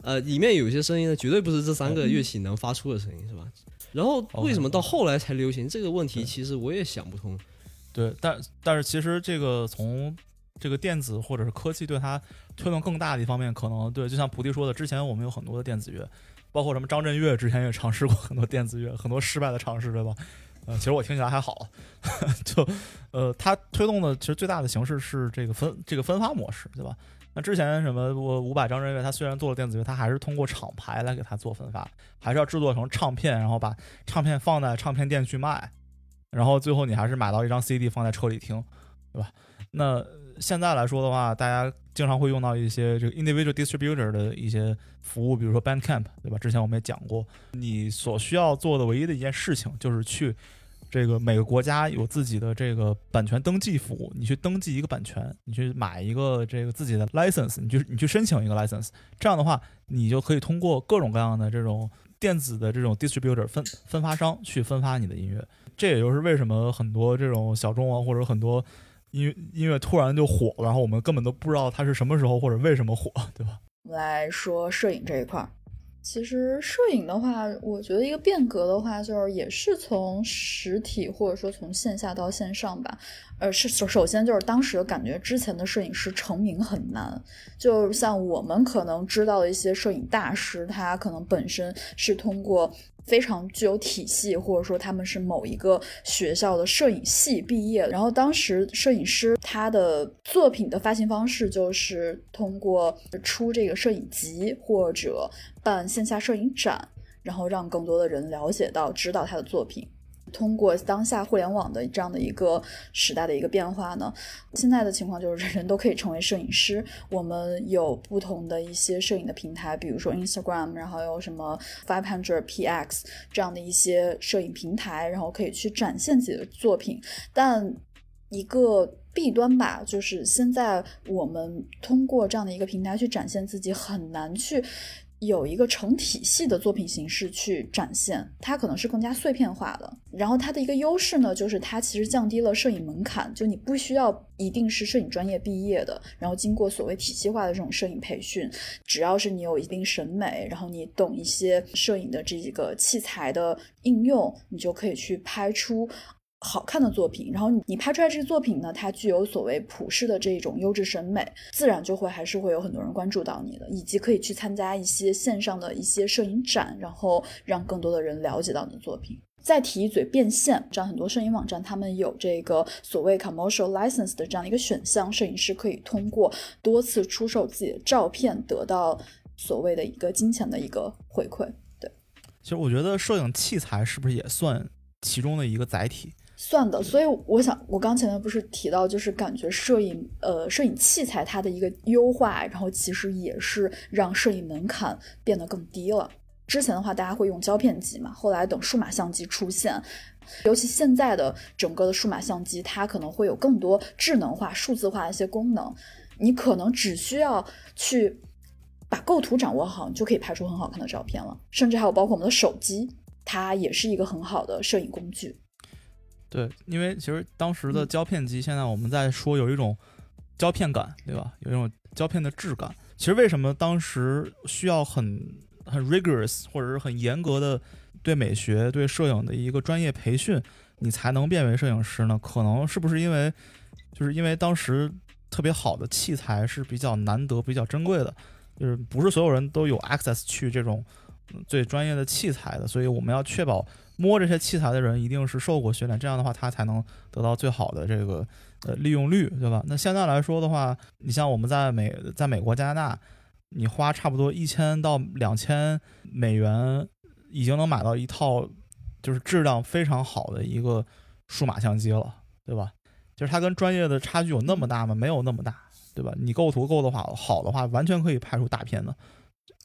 呃，里面有些声音呢，绝对不是这三个乐器能发出的声音，是吧？然后为什么到后来才流行这个问题，其实我也想不通。对，但但是其实这个从这个电子或者是科技对它推动更大的一方面，可能对，就像菩提说的，之前我们有很多的电子乐，包括什么张震岳之前也尝试过很多电子乐，很多失败的尝试，对吧？呃，其实我听起来还好，就呃，它推动的其实最大的形式是这个分这个分发模式，对吧？那之前什么我五百张震岳，他虽然做了电子乐，它还是通过厂牌来给它做分发，还是要制作成唱片，然后把唱片放在唱片店去卖，然后最后你还是买到一张 CD 放在车里听，对吧？那现在来说的话，大家经常会用到一些这个 individual distributor 的一些服务，比如说 Bandcamp，对吧？之前我们也讲过，你所需要做的唯一的一件事情就是去这个每个国家有自己的这个版权登记服务，你去登记一个版权，你去买一个这个自己的 license，你去你去申请一个 license，这样的话，你就可以通过各种各样的这种电子的这种 distributor 分分发商去分发你的音乐。这也就是为什么很多这种小众啊，或者很多。音乐音乐突然就火了，然后我们根本都不知道它是什么时候或者为什么火，对吧？我们来说摄影这一块儿。其实摄影的话，我觉得一个变革的话，就是也是从实体或者说从线下到线上吧。呃，是首首先就是当时感觉之前的摄影师成名很难，就像我们可能知道的一些摄影大师，他可能本身是通过。非常具有体系，或者说他们是某一个学校的摄影系毕业。然后当时摄影师他的作品的发行方式就是通过出这个摄影集或者办线下摄影展，然后让更多的人了解到、知道他的作品。通过当下互联网的这样的一个时代的一个变化呢，现在的情况就是人人都可以成为摄影师。我们有不同的一些摄影的平台，比如说 Instagram，然后有什么 Five Hundred PX 这样的一些摄影平台，然后可以去展现自己的作品。但一个弊端吧，就是现在我们通过这样的一个平台去展现自己，很难去。有一个成体系的作品形式去展现，它可能是更加碎片化的。然后它的一个优势呢，就是它其实降低了摄影门槛，就你不需要一定是摄影专业毕业的，然后经过所谓体系化的这种摄影培训，只要是你有一定审美，然后你懂一些摄影的这几个器材的应用，你就可以去拍出。好看的作品，然后你你拍出来这个作品呢，它具有所谓普世的这一种优质审美，自然就会还是会有很多人关注到你的，以及可以去参加一些线上的一些摄影展，然后让更多的人了解到你的作品。再提一嘴变现，这样很多摄影网站他们有这个所谓 commercial license 的这样的一个选项，摄影师可以通过多次出售自己的照片得到所谓的一个金钱的一个回馈。对，其实我觉得摄影器材是不是也算其中的一个载体？算的，所以我想，我刚前面不是提到，就是感觉摄影，呃，摄影器材它的一个优化，然后其实也是让摄影门槛变得更低了。之前的话，大家会用胶片机嘛，后来等数码相机出现，尤其现在的整个的数码相机，它可能会有更多智能化、数字化的一些功能，你可能只需要去把构图掌握好，你就可以拍出很好看的照片了。甚至还有包括我们的手机，它也是一个很好的摄影工具。对，因为其实当时的胶片机，现在我们在说有一种胶片感，对吧？有一种胶片的质感。其实为什么当时需要很很 rigorous 或者是很严格的对美学、对摄影的一个专业培训，你才能变为摄影师呢？可能是不是因为，就是因为当时特别好的器材是比较难得、比较珍贵的，就是不是所有人都有 access 去这种最专业的器材的，所以我们要确保摸这些器材的人一定是受过训练，这样的话他才能得到最好的这个呃利用率，对吧？那现在来说的话，你像我们在美在美国、加拿大，你花差不多一千到两千美元，已经能买到一套就是质量非常好的一个数码相机了，对吧？就是它跟专业的差距有那么大吗？没有那么大，对吧？你构图构的话好的话，完全可以拍出大片的。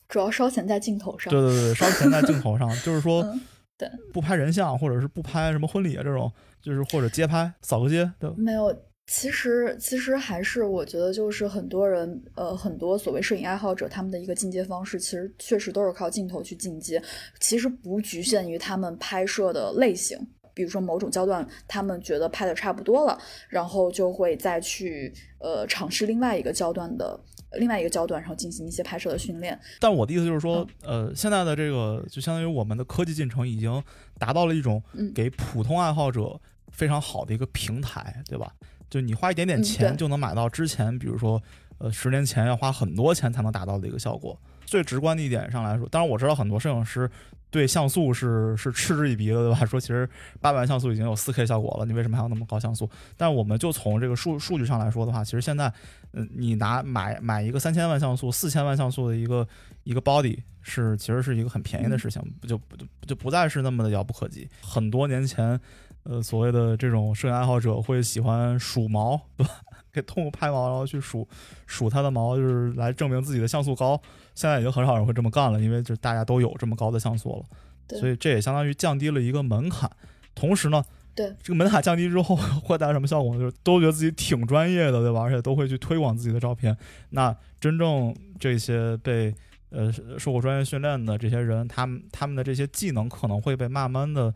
主要烧钱在镜头上。对对对，烧钱在镜头上，就是说，嗯对，不拍人像，或者是不拍什么婚礼啊这种，就是或者街拍，扫个街，对吧？没有，其实其实还是我觉得就是很多人呃很多所谓摄影爱好者他们的一个进阶方式，其实确实都是靠镜头去进阶，其实不局限于他们拍摄的类型。比如说某种焦段，他们觉得拍的差不多了，然后就会再去呃尝试另外一个焦段的另外一个焦段，然后进行一些拍摄的训练。但我的意思就是说，呃，现在的这个就相当于我们的科技进程已经达到了一种嗯给普通爱好者非常好的一个平台，对吧？就你花一点点嗯钱就能买到之前，比如说呃十年前要花很多钱才能达到的一个效果。最直观的一点上来说，当然我知道很多摄影师对像素是是嗤之以鼻的，对吧？说其实八百万像素已经有四 K 效果了，你为什么还要那么高像素？但我们就从这个数数据上来说的话，其实现在，嗯、你拿买买一个三千万像素、四千万像素的一个一个 body 是其实是一个很便宜的事情，不就不就就不再是那么的遥不可及。很多年前，呃，所谓的这种摄影爱好者会喜欢数毛，对吧？给动物拍毛，然后去数数它的毛，就是来证明自己的像素高。现在已经很少人会这么干了，因为就大家都有这么高的像素了，对所以这也相当于降低了一个门槛。同时呢，对这个门槛降低之后 会带来什么效果呢？就是都觉得自己挺专业的，对吧？而且都会去推广自己的照片。那真正这些被呃受过专业训练的这些人，他们他们的这些技能可能会被慢慢的，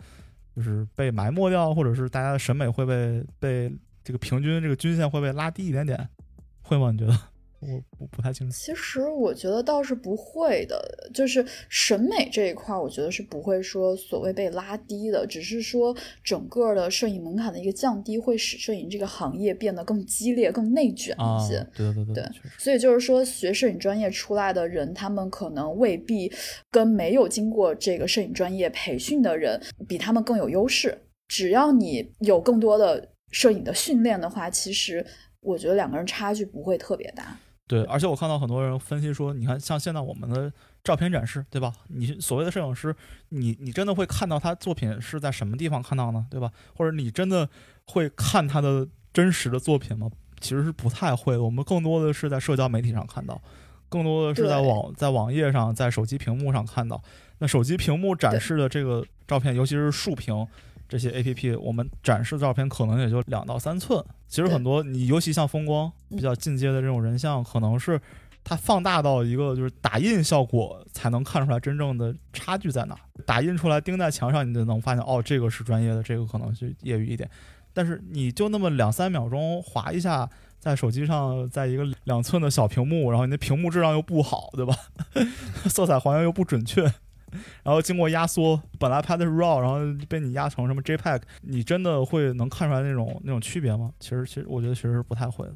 就是被埋没掉，或者是大家的审美会被被这个平均这个均线会被拉低一点点，会吗？你觉得？我不不太清楚。其实我觉得倒是不会的，就是审美这一块儿，我觉得是不会说所谓被拉低的，只是说整个的摄影门槛的一个降低，会使摄影这个行业变得更激烈、更内卷啊一些。，对对对对。所以就是说，学摄影专业出来的人，他们可能未必跟没有经过这个摄影专业培训的人比他们更有优势。只要你有更多的摄影的训练的话，其实我觉得两个人差距不会特别大。对，而且我看到很多人分析说，你看像现在我们的照片展示，对吧？你所谓的摄影师，你你真的会看到他作品是在什么地方看到呢？对吧？或者你真的会看他的真实的作品吗？其实是不太会的。我们更多的是在社交媒体上看到，更多的是在网在网页上，在手机屏幕上看到。那手机屏幕展示的这个照片，尤其是竖屏这些 A P P，我们展示的照片可能也就两到三寸。其实很多你尤其像风光嗯比较进阶的这种人像，可能是它放大到一个就是打印效果才能看出来真正的差距在哪。打印出来钉在墙上，你就能发现哦，这个是专业的，这个可能是业余一点。但是你就那么两三秒钟划一下，在手机上，在一个两寸的小屏幕，然后你的屏幕质量又不好，对吧？色彩还原又不准确，然后经过压缩，本来拍的是 RAW，然后被你压成什么 JPEG，你真的会能看出来那种那种区别吗？其实，其实我觉得其实不太会。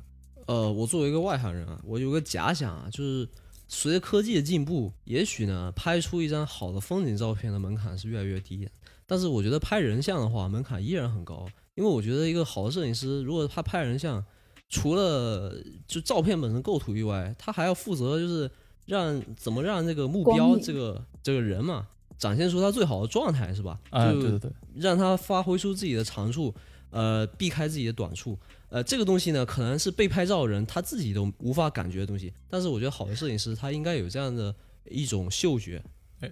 呃，我作为一个外行人啊，我有个假想啊，就是随着科技的进步，也许呢，拍出一张好的风景照片的门槛是越来越低。但是我觉得拍人像的话，门槛依然很高，因为我觉得一个好的摄影师，如果他拍人像，除了就照片本身构图以外，他还要负责就是让怎么让这个目标这个这个人嘛，展现出他最好的状态，是吧？哎，就对对对，让他发挥出自己的长处，呃，避开自己的短处。呃，这个东西呢，可能是被拍照人他自己都无法感觉的东西。但是我觉得好的摄影师他应该有这样的一种嗅觉。哎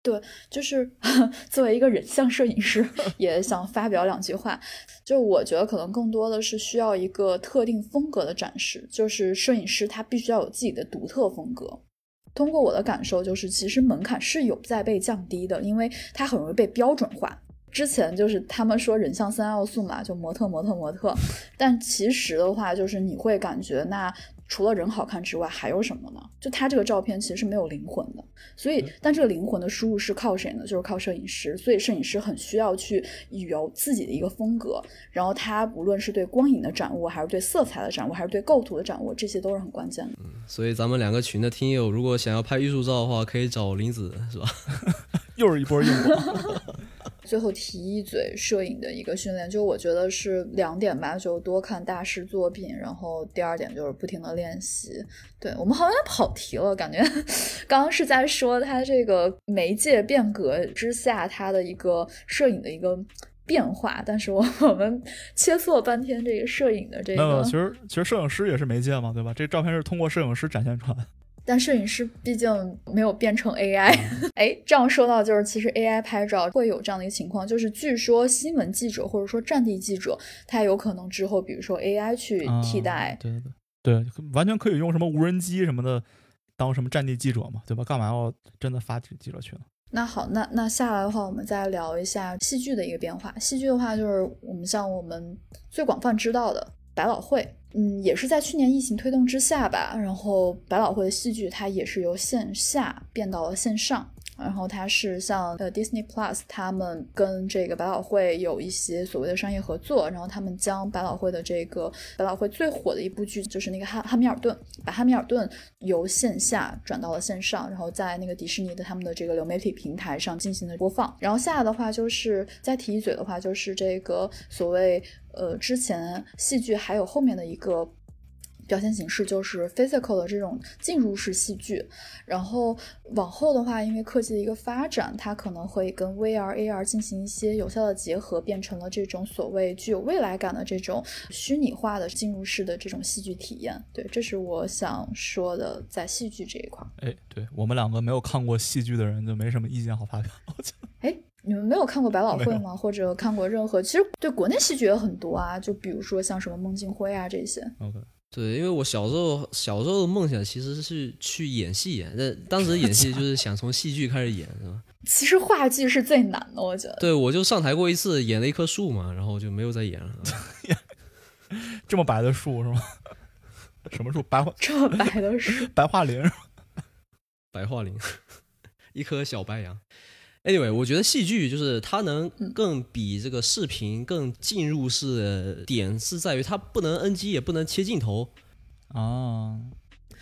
对，就是 作为一个人像摄影师，也想发表两句话。就我觉得可能更多的是需要一个特定风格的展示，就是摄影师他必须要有自己的独特风格。通过我的感受，就是其实门槛是有在被降低的，因为它很容易被标准化。之前就是他们说人像三要素嘛，就模特、模特、模特，但其实的话，就是你会感觉那除了人好看之外，还有什么呢？就他这个照片其实是没有灵魂的，所以，但这个灵魂的输入是靠谁呢？就是靠摄影师，所以摄影师很需要去有自己的一个风格，然后他无论是对光影的掌握，还是对色彩的掌握，还是对构图的掌握，这些都是很关键的。所以咱们两个群的听友，如果想要拍艺术照的话，可以找林子，是吧？又是一波硬广。最后提一嘴摄影的一个训练，就我觉得是两点吧，就多看大师作品，然后第二点就是不停的练习。对我们好像跑题了，感觉 刚刚是在说他这个媒介变革之下，他的一个摄影的一个变化，但是我我们切磋了半天这个摄影的这个，其实其实摄影师也是媒介嘛，对吧？这照片是通过摄影师展现出来。但摄影师毕竟没有变成 AI，哎，这样说到就是，其实 AI 拍照会有这样的一个情况，就是据说新闻记者或者说战地记者，他有可能之后，比如说 AI 去替代，对对对，对，完全可以用什么无人机什么的当什么战地记者嘛，对吧？干嘛要真的发记者去呢？那好，那那下来的话，我们再聊一下戏剧的一个变化。戏剧的话，就是我们像我们最广泛知道的百老汇。嗯，也是在去年疫情推动之下吧，然后百老汇的戏剧它也是由线下变到了线上，然后它是像呃 Disney Plus 他们跟这个百老汇有一些所谓的商业合作，然后他们将百老汇的这个百老汇最火的一部剧就是那个汉汉密尔顿，把汉密尔顿由线下转到了线上，然后在那个迪士尼的他们的这个流媒体平台上进行了播放。然后下的话就是再提一嘴的话就是这个所谓。呃，之前戏剧还有后面的一个表现形式就是 physical 的这种进入式戏剧，然后往后的话，因为科技的一个发展，它可能会跟 VR、AR 进行一些有效的结合，变成了这种所谓具有未来感的这种虚拟化的进入式的这种戏剧体验。对，这是我想说的，在戏剧这一块。哎，对我们两个没有看过戏剧的人，就没什么意见好发表。哎。你们没有看过百老汇吗？或者看过任何？其实对国内戏剧也很多啊，就比如说像什么孟京辉啊这些。OK，对，因为我小时候小时候的梦想其实是去演戏演，那当时演戏就是想从戏剧开始演，是吧？其实话剧是最难的，我觉得。对，我就上台过一次，演了一棵树嘛，然后就没有再演了。这么白的树是吗？什么树？白桦？这么白的树？白桦林？白桦林？一棵小白杨。Anyway，我觉得戏剧就是它能更比这个视频更进入式的点是在于它不能 NG 也不能切镜头啊，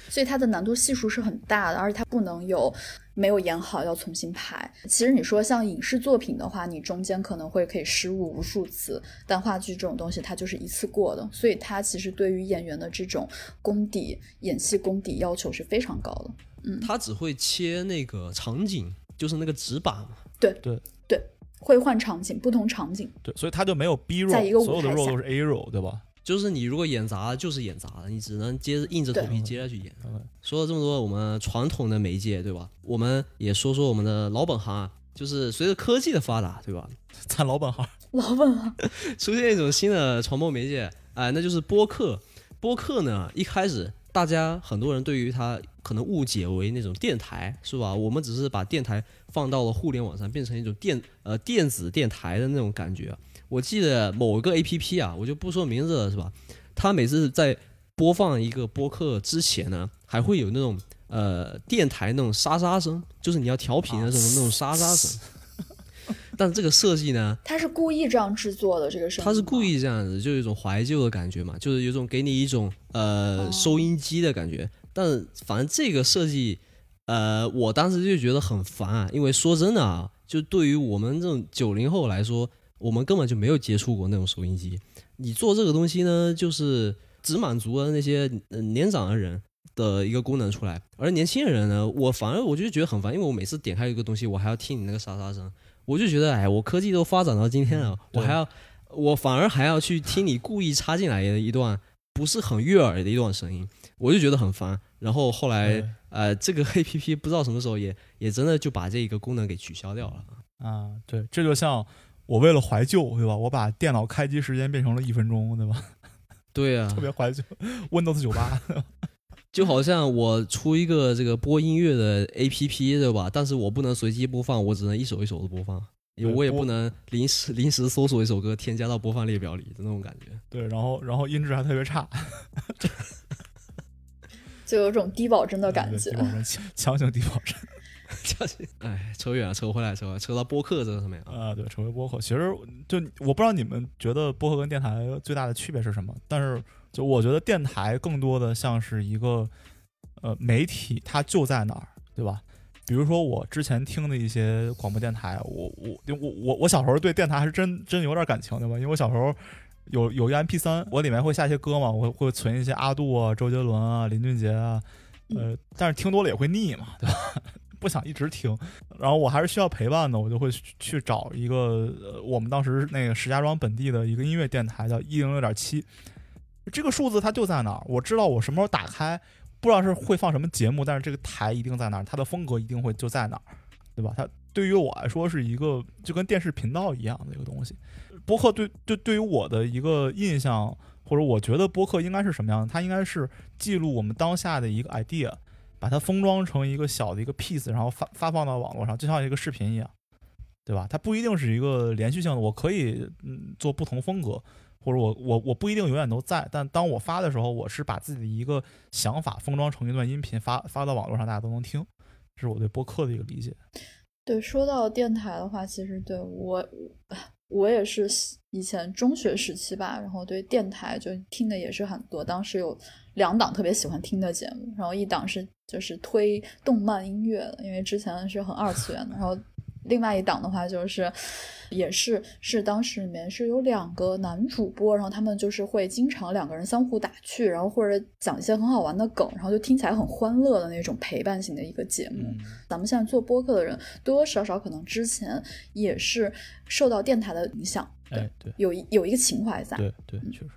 所以它的难度系数是很大的，而且它不能有没有演好要重新拍。其实你说像影视作品的话，你中间可能会可以失误无数次，但话剧这种东西它就是一次过的，所以它其实对于演员的这种功底、演戏功底要求是非常高的。嗯，它只会切那个场景。就是那个纸板嘛，对对对，会换场景，不同场景，对，所以他就没有 B 肉，所有的 roll 都是 A roll，，对吧？就是你如果演砸了，就是演砸了，你只能接着硬着头皮接下去演。说了这么多，我们传统的媒介，对吧？我们也说说我们的老本行啊，就是随着科技的发达，对吧？咱老本行，老本行 出现一种新的传播媒介，哎，那就是播客。播客呢，一开始大家很多人对于它。可能误解为那种电台是吧？我们只是把电台放到了互联网上，变成一种电呃电子电台的那种感觉。我记得某一个 A P P 啊，我就不说名字了是吧？它每次在播放一个播客之前呢，还会有那种呃电台那种沙沙声，就是你要调频的时候那种沙沙声。但这个设计呢，它是故意这样制作的，这个声。它是故意这样子，就有一种怀旧的感觉嘛，就是有种给你一种呃收音机的感觉。但反正这个设计，呃，我当时就觉得很烦啊，因为说真的啊，就对于我们这种九零后来说，我们根本就没有接触过那种收音机。你做这个东西呢，就是只满足了那些年长的人的一个功能出来，而年轻人呢，我反而我就觉得很烦，因为我每次点开一个东西，我还要听你那个沙沙声，我就觉得，哎，我科技都发展到今天了，我还要，我反而还要去听你故意插进来的一段不是很悦耳的一段声音，我就觉得很烦。然后后来，呃，这个 A P P 不知道什么时候也也真的就把这个功能给取消掉了啊。对，这就像我为了怀旧，对吧？我把电脑开机时间变成了一分钟，对吧？对呀，特别怀旧，Windows 九八，就好像我出一个这个播音乐的 A P P，对吧？但是我不能随机播放，我只能一首一首的播放，我也不能临时临时搜索一首歌添加到播放列表里的那种感觉。对，然后然后音质还特别差。就有种低保真的感觉低。保真强强行低保真 强行，哎，扯远了，扯回来，扯回来，扯到播客这个上面啊。啊，对，成为播客。其实就我不知道你们觉得播客跟电台最大的区别是什么，但是就我觉得电台更多的像是一个呃媒体，它就在哪儿，对吧？比如说我之前听的一些广播电台，我我我我我小时候对电台还是真真有点感情，的吧？因为我小时候有有一个 MP 三，我里面会下一些歌嘛，我会会存一些阿杜啊、周杰伦啊、林俊杰啊，呃，但是听多了也会腻嘛，对吧？不想一直听，然后我还是需要陪伴的，我就会去去找一个呃，我们当时那个石家庄本地的一个音乐电台叫一零六点七，这个数字它就在那儿，我知道我什么时候打开，不知道是会放什么节目，但是这个台一定在那儿，它的风格一定会就在那儿，对吧？它对于我来说是一个就跟电视频道一样的一个东西。播客对对对于我的一个印象，或者我觉得播客应该是什么样的？它应该是记录我们当下的一个 idea，把它封装成一个小的一个 piece，然后发发放到网络上，就像一个视频一样，对吧？它不一定是一个连续性的，我可以嗯做不同风格，或者我我我不一定永远都在，但当我发的时候，我是把自己的一个想法封装成一段音频发发到网络上，大家都能听，这是我对播客的一个理解。对，说到电台的话，其实对我我也是以前中学时期吧，然后对电台就听的也是很多。当时有两档特别喜欢听的节目，然后一档是就是推动漫音乐的，因为之前是很二次元的，然后另外一档的话就是。也是是当时里面是有两个男主播，然后他们就是会经常两个人相互打趣，然后或者讲一些很好玩的梗，然后就听起来很欢乐的那种陪伴型的一个节目。嗯咱们现在做播客的人多多少少可能之前也是受到电台的影响，对，哎，对有一有一个情怀在。对对，确实，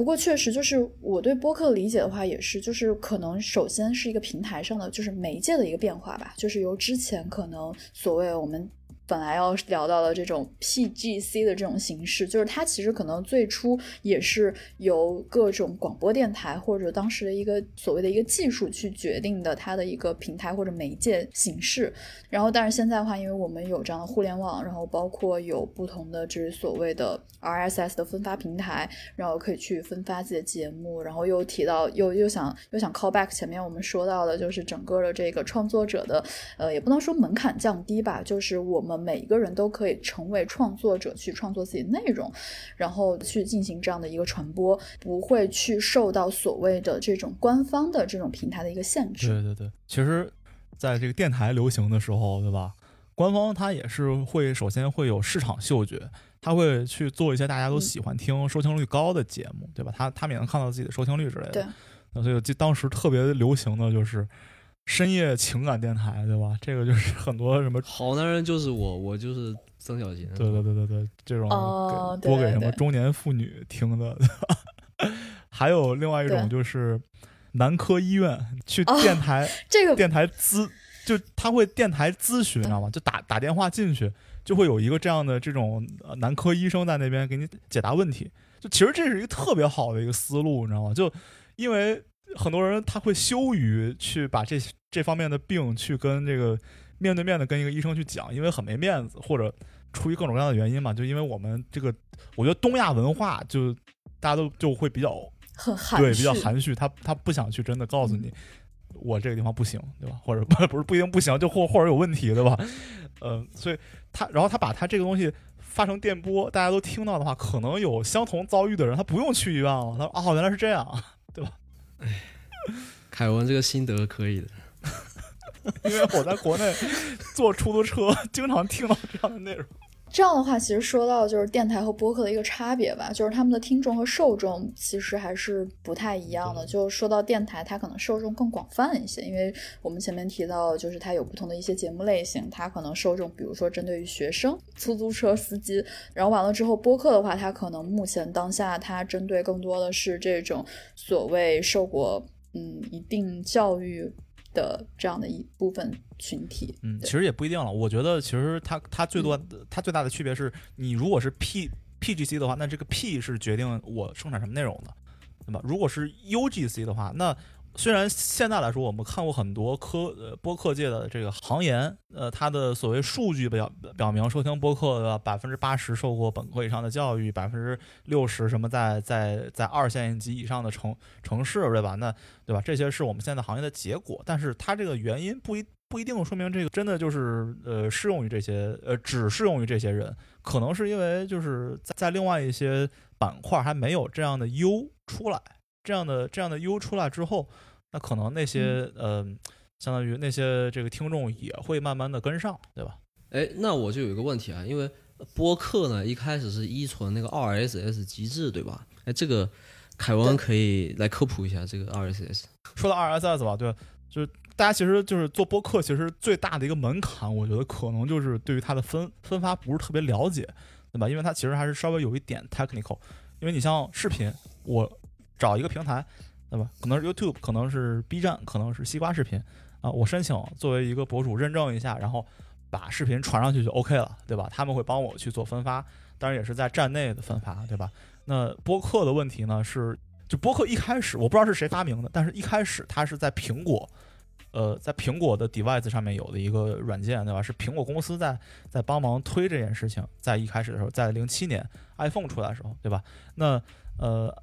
不过确实就是我对播客理解的话，也是就是可能首先是一个平台上的就是媒介的一个变化吧，就是由之前可能所谓我们。本来要聊到的这种 PGC 的这种形式，就是它其实可能最初也是由各种广播电台或者当时的一个所谓的一个技术去决定的它的一个平台或者媒介形式。然后，但是现在的话，因为我们有这样的互联网，然后包括有不同的就是所谓的 RSS 的分发平台，然后可以去分发自己的节目，然后又提到又又想又想 call back 前面我们说到的，就是整个的这个创作者的呃，也不能说门槛降低吧，就是我们每一个人都可以成为创作者，去创作自己的内容，然后去进行这样的一个传播，不会去受到所谓的这种官方的这种平台的一个限制。对对对，其实在这个电台流行的时候，对吧？官方它也是会首先会有市场嗅觉，他会去做一些大家都嗯喜欢听、收听率高的节目，对吧？他他们也能看到自己的收听率之类的。对，那所以就当时特别流行的就是深夜情感电台，对吧？这个就是 很多什么，好男人就是我，我就是曾小贤。对对对对对，这种播给什么中年妇女听的？还有另外一种就是男科医院去哦电台。这个电台咨，就他会电台咨询，你知道吗？就打打电话进去，就会有一个这样的这种呃男科医生在那边给你解答问题。就其实这是一个特别好的一个思路，你知道吗？就因为很多人他会羞于去把这这方面的病去跟这个面对面的跟一个医生去讲，因为很没面子，或者出于各种各样的原因嘛。就因为我们这个，我觉得东亚文化就大家都就会比较很含对，比较含蓄，他他不想去真的告诉嗯你，我这个地方不行，对吧？或者不不是不一定不行，就或或者有问题，对吧？呃，所以他然后他把他这个东西发成电波，大家都听到的话，可能有相同遭遇的人，他不用去医院了，他说哦，原来是这样，对吧凯文这个心得可以的。因为我在国内坐出租车，经常听到这样的内容。这样的话，其实说到就是电台和播客的一个差别吧，就是他们的听众和受众其实还是不太一样的。对就说到电台，它可能受众更广泛一些，因为我们前面提到，就是它有不同的一些节目类型，它可能受众，比如说针对于学生、出租车司机，然后完了之后，播客的话，它可能目前当下它针对更多的是这种所谓受过嗯一定教育的这样的一部分群体。嗯，其实也不一定了。我觉得其实它它最多它最大的区别是你如果是 P PGC 的话，那这个 P 是决定我生产什么内容的，对吧？如果是 UGC 的话，那虽然现在来说，我们看过很多科呃播客界的这个行研，呃，它的所谓数据表表明，收听播客的百分之八十受过本科以上的教育，百分之六十什么在在在二线及以上的城城市，对吧？那对吧？这些是我们现在行业的结果，但是它这个原因不一不一定说明这个真的就是呃适用于这些呃只适用于这些人，可能是因为就是在在另外一些板块还没有这样的优出来。这样的这样的 U 出来之后，那可能那些呃，相当于那些这个听众也会慢慢的跟上，对吧？哎，那我就有一个问题啊，因为播客呢一开始是依存那个 RSS 机制，对吧？哎，这个凯文可以来科普一下这个 RSS。说到 RSS 吧，对，就是大家其实就是做播客，其实最大的一个门槛，我觉得可能就是对于它的分分发不是特别了解，对吧？因为它其实还是稍微有一点 technical，因为你像视频，我。找一个平台，对吧？可能是 YouTube，可能是 B 站，可能是西瓜视频啊。我申请作为一个博主认证一下，然后把视频传上去就 OK 了，对吧？他们会帮我去做分发，当然也是在站内的分发，对吧？那播客的问题呢是，就播客一开始我不知道是谁发明的，但是一开始它是在苹果，呃，在苹果的 device 上面有的一个软件，对吧？是苹果公司在在帮忙推这件事情，在一开始的时候，在零七年 iPhone 出来的时候，对吧？那呃。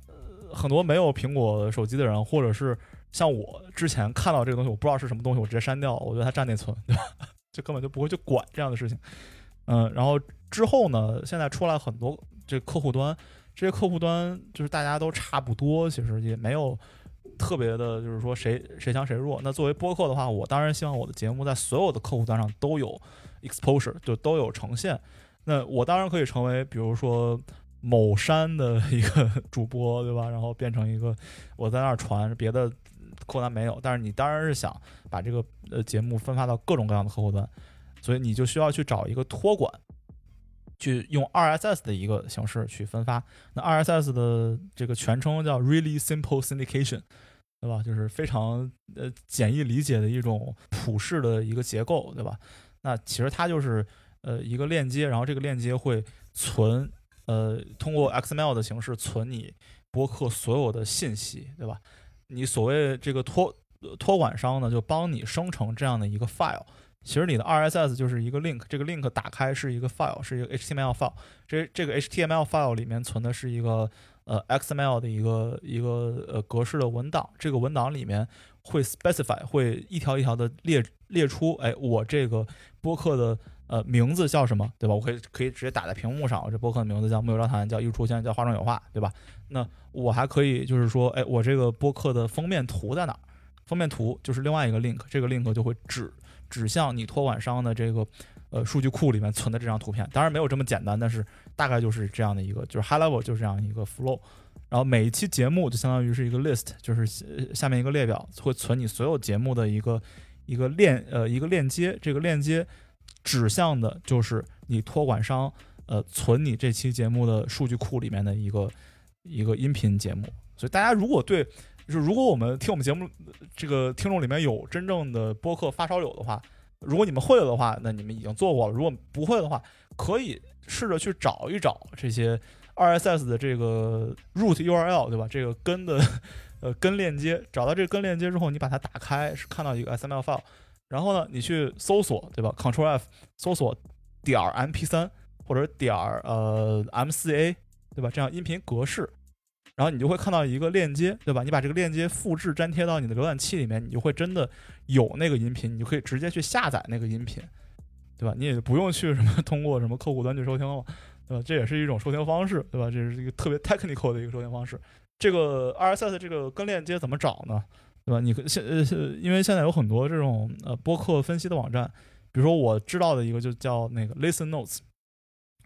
很多没有苹果手机的人，或者是像我之前看到这个东西，我不知道是什么东西，我直接删掉，我觉得它占内存，对吧？就根本就不会去管这样的事情。嗯，然后之后呢，现在出来很多这客户端，这些客户端就是大家都差不多，其实也没有特别的，就是说谁谁强谁弱。那作为播客的话，我当然希望我的节目在所有的客户端上都有 exposure，就都有呈现。那我当然可以成为，比如说。某山的一个主播，对吧？然后变成一个我在那儿传，别的客户端没有。但是你当然是想把这个呃节目分发到各种各样的客户端，所以你就需要去找一个托管，去用 RSS 的一个形式去分发。那 RSS 的这个全称叫 Really Simple Syndication，对吧？就是非常呃简易理解的一种普世的一个结构，对吧？那其实它就是呃一个链接，然后这个链接会存。呃，通过 XML 的形式存你播客所有的信息，对吧？你所谓这个托托管商呢，就帮你生成这样的一个 file。其实你的 RSS 就是一个 link，这个 link 打开是一个 file，是一个 HTML file。这这个 HTML file 里面存的是一个呃 XML 的一个一个呃格式的文档。这个文档里面会 specify，会一条一条的列列出，哎，我这个播客的。呃，名字叫什么，对吧？我可以可以直接打在屏幕上。我这播客的名字叫木有招谈，叫艺术出现，叫话中有话，对吧？那我还可以就是说，哎，我这个播客的封面图在哪儿？封面图就是另外一个 link，这个 link 就会指指向你托管商的这个呃数据库里面存的这张图片。当然没有这么简单，但是大概就是这样的一个，就是 high level 就是这样一个 flow。然后每一期节目就相当于是一个 list，就是下面一个列表会存你所有节目的一个一个链呃一个链接，这个链接。指向的就是你托管商，呃，存你这期节目的数据库里面的一个一个音频节目。所以大家如果对，就是如果我们听我们节目这个听众里面有真正的播客发烧友的话，如果你们会了的话，那你们已经做过了；如果不会的话，可以试着去找一找这些 RSS 的这个 root URL，对吧？这个根的 呃根链接，找到这个根链接之后，你把它打开，是看到一个 XML file。然后呢，你去搜索，对吧？Ctrl F 搜索点 MP3 或者点呃 M4A，对吧？这样音频格式，然后你就会看到一个链接，对吧？你把这个链接复制粘贴到你的浏览器里面，你就会真的有那个音频，你就可以直接去下载那个音频，对吧？你也不用去什么通过什么客户端去收听了，对吧？这也是一种收听方式，对吧？这是一个特别 technical 的一个收听方式。这个 RSS 这个根链接怎么找呢？对吧？你现呃，因为现在有很多这种呃播客分析的网站，比如说我知道的一个就叫那个 Listen Notes，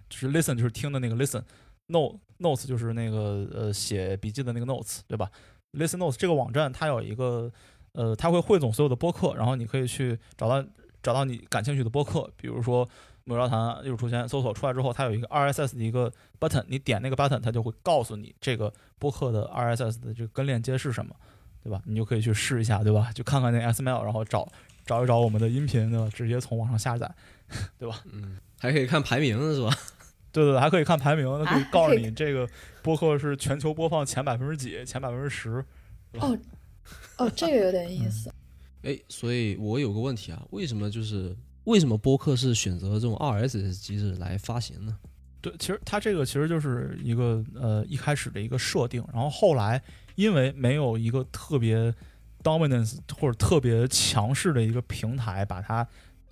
就是 Listen 就是听的那个 Listen，Note Notes 就是那个呃写笔记的那个 Notes，对吧？Listen Notes 这个网站它有一个呃，它会汇总所有的播客，然后你可以去找到找到你感兴趣的播客，比如说木有谈又出现，搜索出来之后，它有一个 RSS 的一个 button，你点那个 button，它就会告诉你这个播客的 RSS 的这个根链接是什么。对吧？你就可以去试一下，对吧？就看看那 SML，然后找找一找我们的音频，对吧？直接从网上下载，对吧？嗯，还可以看排名是吧？对 对对，还可以看排名，那可以告诉你这个播客是全球播放前百分之几，前百分之十。哦，哦，这个有点意思。哎，所以我有个问题啊，为什么就是为什么播客是选择这种 RSS 机制来发行呢？对，其实它这个其实就是一个呃一开始的一个设定，然后后来因为没有一个特别 dominance 或者特别强势的一个平台，把它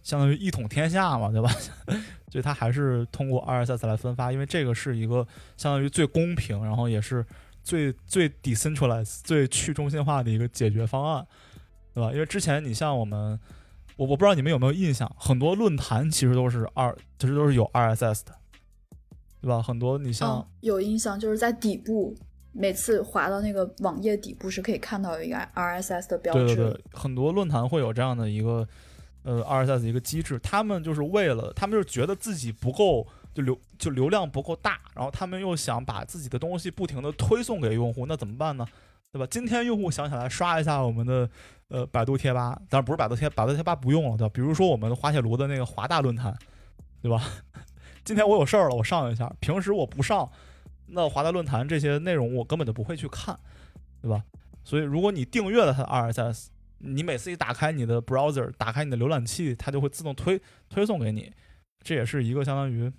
相当于一统天下嘛，对吧？所以它还是通过 RSS 来分发，因为这个是一个相当于最公平，然后也是最最 decentralized、最去中心化的一个解决方案，对吧？因为之前你像我们，我我不知道你们有没有印象，很多论坛其实都是二，其实都是有 RSS 的。对吧？很多你像有印象，就是在底部，每次滑到那个网页底部是可以看到有一个 RSS 的标志。对对对，很多论坛会有这样的一个呃 RSS 一个机制，他们就是为了他们就是觉得自己不够就流就流量不够大，然后他们又想把自己的东西不停的推送给用户，那怎么办呢？对吧？今天用户想起来刷一下我们的呃百度贴吧，当然不是百度贴百度贴吧不用了，对吧？比如说我们滑铁卢的那个华大论坛，对吧？今天我有事儿了，我上一下。平时我不上，那华大论坛这些内容我根本就不会去看，对吧？所以如果你订阅了它的 RSS，你每次一打开你的 browser，打开你的浏览器，它就会自动推推送给你。这也是一个相当于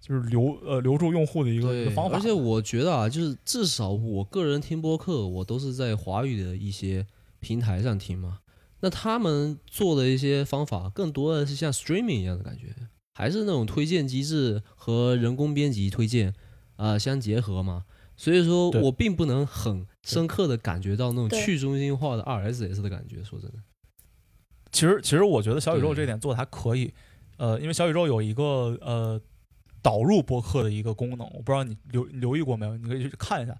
就是留呃留住用户的一个一个方法。而且我觉得啊，就是至少我个人听播客，我都是在华语的一些平台上听嘛。那他们做的一些方法，更多的是像 streaming 一样的感觉。还是那种推荐机制和人工编辑推荐啊相结合嘛，所以说我并不能很深刻的感觉到那种去中心化的 RSS 的感觉。说真的，其实其实我觉得小宇宙这点做的还可以，呃，因为小宇宙有一个呃导入播客的一个功能，我不知道你留留意过没有，你可以去看一下。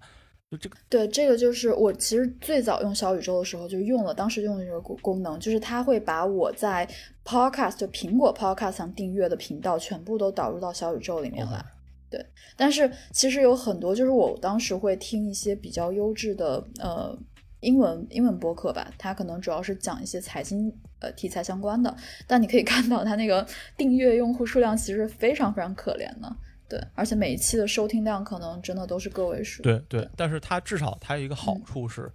就这个对这个就是我其实最早用小宇宙的时候就用了，当时用的这个功功能，就是它会把我在 Podcast 就苹果 Podcast 上订阅的频道全部都导入到小宇宙里面来。对，但是其实有很多就是我当时会听一些比较优质的呃英文英文播客吧，它可能主要是讲一些财经呃题材相关的，但你可以看到它那个订阅用户数量其实非常非常可怜的。对，而且每一期的收听量可能真的都是个位数。对对，但是它至少它有一个好处是，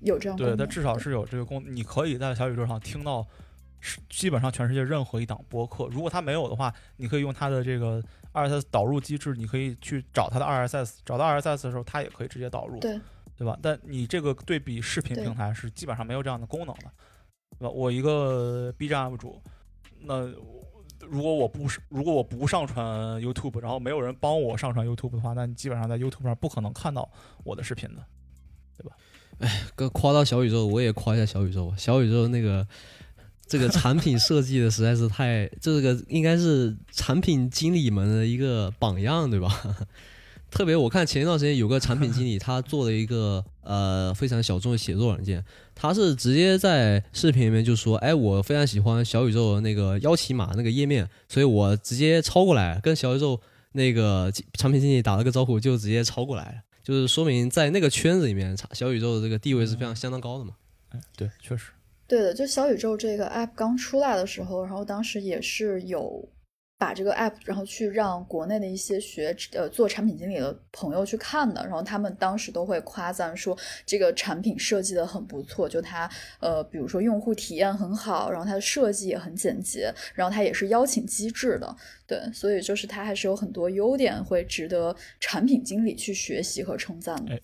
有这样对它至少是有这个功，你可以在小宇宙上听到，是基本上全世界任何一档播客。如果它没有的话，你可以用它的这个 RSS 导入机制，你可以去找它的 RSS，找到 RSS 的时候，它也可以直接导入，对对吧？但你这个对比视频平台是基本上没有这样的功能的，对吧？我一个 B 站 UP 主，那。如果我不是，如果我不上传 YouTube，然后没有人帮我上传 YouTube 的话，那你基本上在 YouTube 上不可能看到我的视频的，对吧？哎，哥夸到小宇宙，我也夸一下小宇宙吧。小宇宙那个这个产品设计的实在是太，这个应该是产品经理们的一个榜样，对吧？特别我看前一段时间有个产品经理，他做了一个呃非常小众的写作软件，他是直接在视频里面就说，哎，我非常喜欢小宇宙那个邀请码那个页面，所以我直接抄过来，跟小宇宙那个产品经理打了个招呼，就直接抄过来，就是说明在那个圈子里面，小宇宙的这个地位是非常相当高的嘛。对，确实，对的，就小宇宙这个 app 刚出来的时候，然后当时也是有。把这个 app，然后去让国内的一些学呃做产品经理的朋友去看的，然后他们当时都会夸赞说这个产品设计的很不错，就它呃比如说用户体验很好，然后它的设计也很简洁，然后它也是邀请机制的，对，所以就是它还是有很多优点会值得产品经理去学习和称赞的。哎，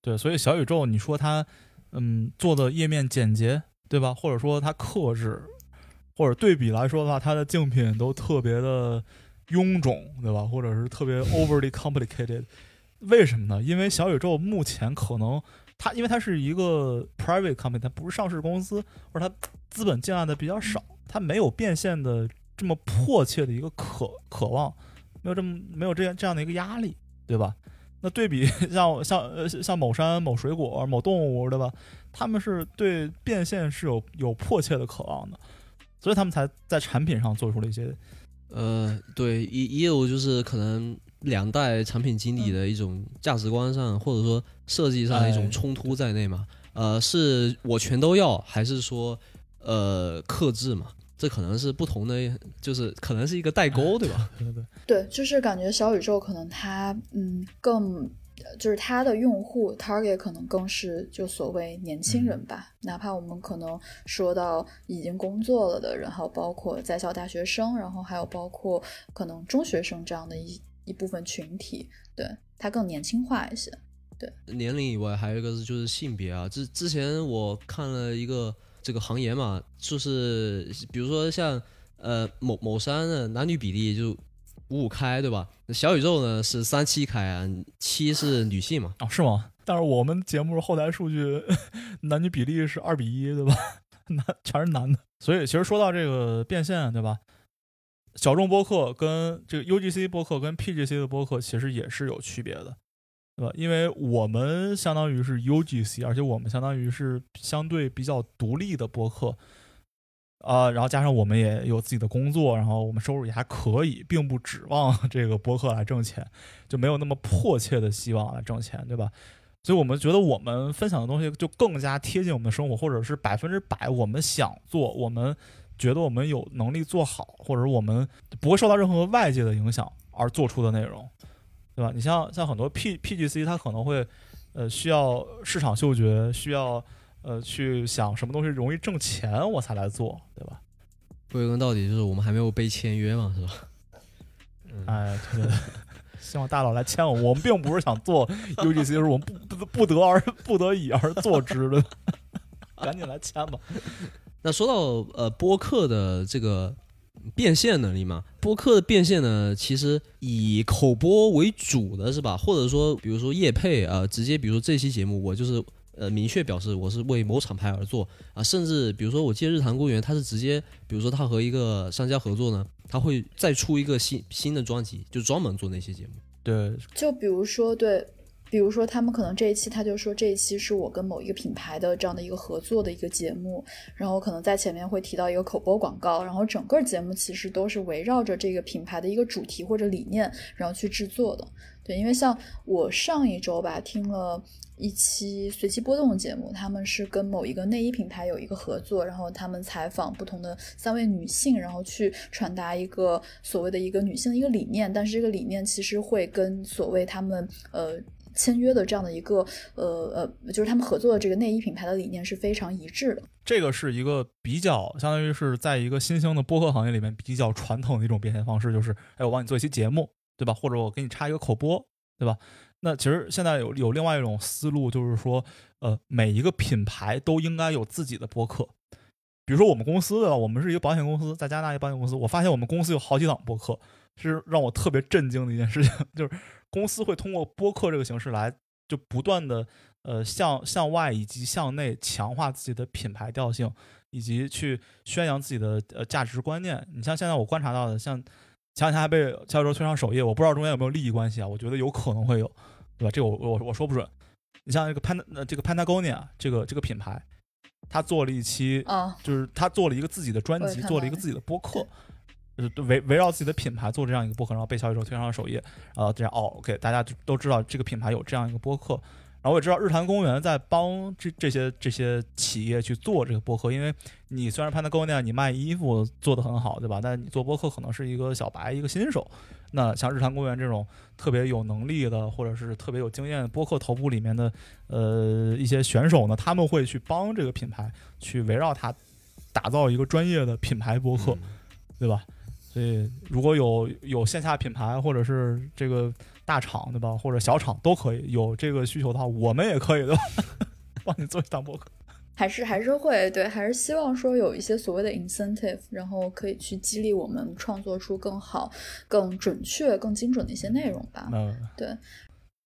对，所以小宇宙你说它嗯做的页面简洁，对吧？或者说它克制。或者对比来说的话，它的竞品都特别的臃肿，对吧？或者是特别 overly complicated。为什么呢？因为小宇宙目前可能它，因为它是一个 private company，它不是上市公司，或者它资本进来的比较少，它没有变现的这么迫切的一个渴渴望，没有这么没有这样这样的一个压力，对吧？那对比 像像呃像某山某水果某动物，对吧？他们是对变现是有有迫切的渴望的。所以他们才在产品上做出了一些，呃，对，也也有就是可能两代产品经理的一种价值观上或者说设计上的一种冲突在内嘛。呃，是我全都要，还是说呃克制嘛？这可能是不同的，就是可能是一个代沟，对吧？对对 对，就是感觉小宇宙可能它嗯更。就是它的用户 target 可能更是就所谓年轻人吧，哪怕我们可能说到已经工作了的，人，还有包括在校大学生，然后还有包括可能中学生这样的一一部分群体，对它更年轻化一些。对，年龄以外还有一个是就是性别啊，之之前我看了一个这个行业嘛，就是比如说像呃某某山的男女比例就五五开，对吧？小宇宙呢是三七开啊，七是女性嘛。哦，是吗？但是我们节目后台数据 男女比例是二比一，对吧？男全是男的，所以其实说到这个变现，对吧？小众播客跟这个 UGC 播客跟 PGC 的播客其实也是有区别的，对吧？因为我们相当于是 UGC，而且我们相当于是相对比较独立的播客，啊、然后加上我们也有自己的工作，然后我们收入也还可以，并不指望这个播客来挣钱，就没有那么迫切的希望来挣钱，对吧？所以我们觉得我们分享的东西就更加贴近我们的生活，或者是百分之百我们想做，我们觉得我们有能力做好，或者我们不会受到任何外界的影响而做出的内容，对吧？你像像很多 P PGC，它可能会呃需要市场嗅觉，需要呃去想什么东西容易挣钱，我才来做，对吧？归根到底就是我们还没有被签约嘛，是吧？哎，对对对，希望大佬来签我。我们并不是想做 UGC，是我们不不不得而不得已而做之的，赶紧来签吧。那说到呃播客的这个变现能力嘛，播客的变现呢，其实以口播为主的是吧？或者说，比如说业配啊、呃直接比如说这期节目我就是呃明确表示我是为某厂牌而做啊，甚至比如说我借日坛公园，它是直接比如说他和一个商家合作呢，他会再出一个新新的专辑，就专门做那些节目。对，就比如说对。比如说，他们可能这一期他就说这一期是我跟某一个品牌的这样的一个合作的一个节目，然后可能在前面会提到一个口播广告，然后整个节目其实都是围绕着这个品牌的一个主题或者理念，然后去制作的。对，因为像我上一周吧听了一期随机波动的节目，他们是跟某一个内衣品牌有一个合作，然后他们采访不同的三位女性，然后去传达一个所谓的一个女性的一个理念，但是这个理念其实会跟所谓他们呃。签约的这样的一个呃呃，就是他们合作的这个内衣品牌的理念是非常一致的。这个是一个比较，相当于是在一个新兴的播客行业里面比较传统的一种变现方式，就是哎，我帮你做一期节目，对吧？或者我给你插一个口播，对吧？那其实现在有有另外一种思路，就是说，呃，每一个品牌都应该有自己的播客。比如说我们公司的，我们是一个保险公司，在加拿大一个保险公司，我发现我们公司有好几档播客，是让我特别震惊的一件事情，就是公司会通过播客这个形式来，就不断的呃向向外以及向内强化自己的品牌调性，以及去宣扬自己的呃价值观念。你像现在我观察到的，像前两天还被销售推上首页，我不知道中间有没有利益关系啊？我觉得有可能会有，对吧？这个我我我说不准。你像这个呃这个 Patagonia 这个这个品牌，他做了一期，啊，就是他做了一个自己的专辑，做了一个自己的播客，就是围围绕自己的品牌做这样一个播客，然后被小宇宙推上了首页，然后这样哦，OK，大家就都知道这个品牌有这样一个播客。然后我也知道日坛公园在帮这这些这些企业去做这个播客，因为你虽然 Patagonia 你卖衣服做得很好，对吧？但是你做播客可能是一个小白，一个新手。那像日坛公园这种特别有能力的，或者是特别有经验的播客头部里面的呃一些选手呢，他们会去帮这个品牌去围绕它打造一个专业的品牌播客，对吧？所以如果有有线下品牌或者是这个大厂，对吧？或者小厂都可以有这个需求的话，我们也可以，对吧？帮你做一档播客。还是还是会对，还是希望说有一些所谓的 incentive，然后可以去激励我们创作出更好、更准确、更精准的一些内容吧。嗯，对，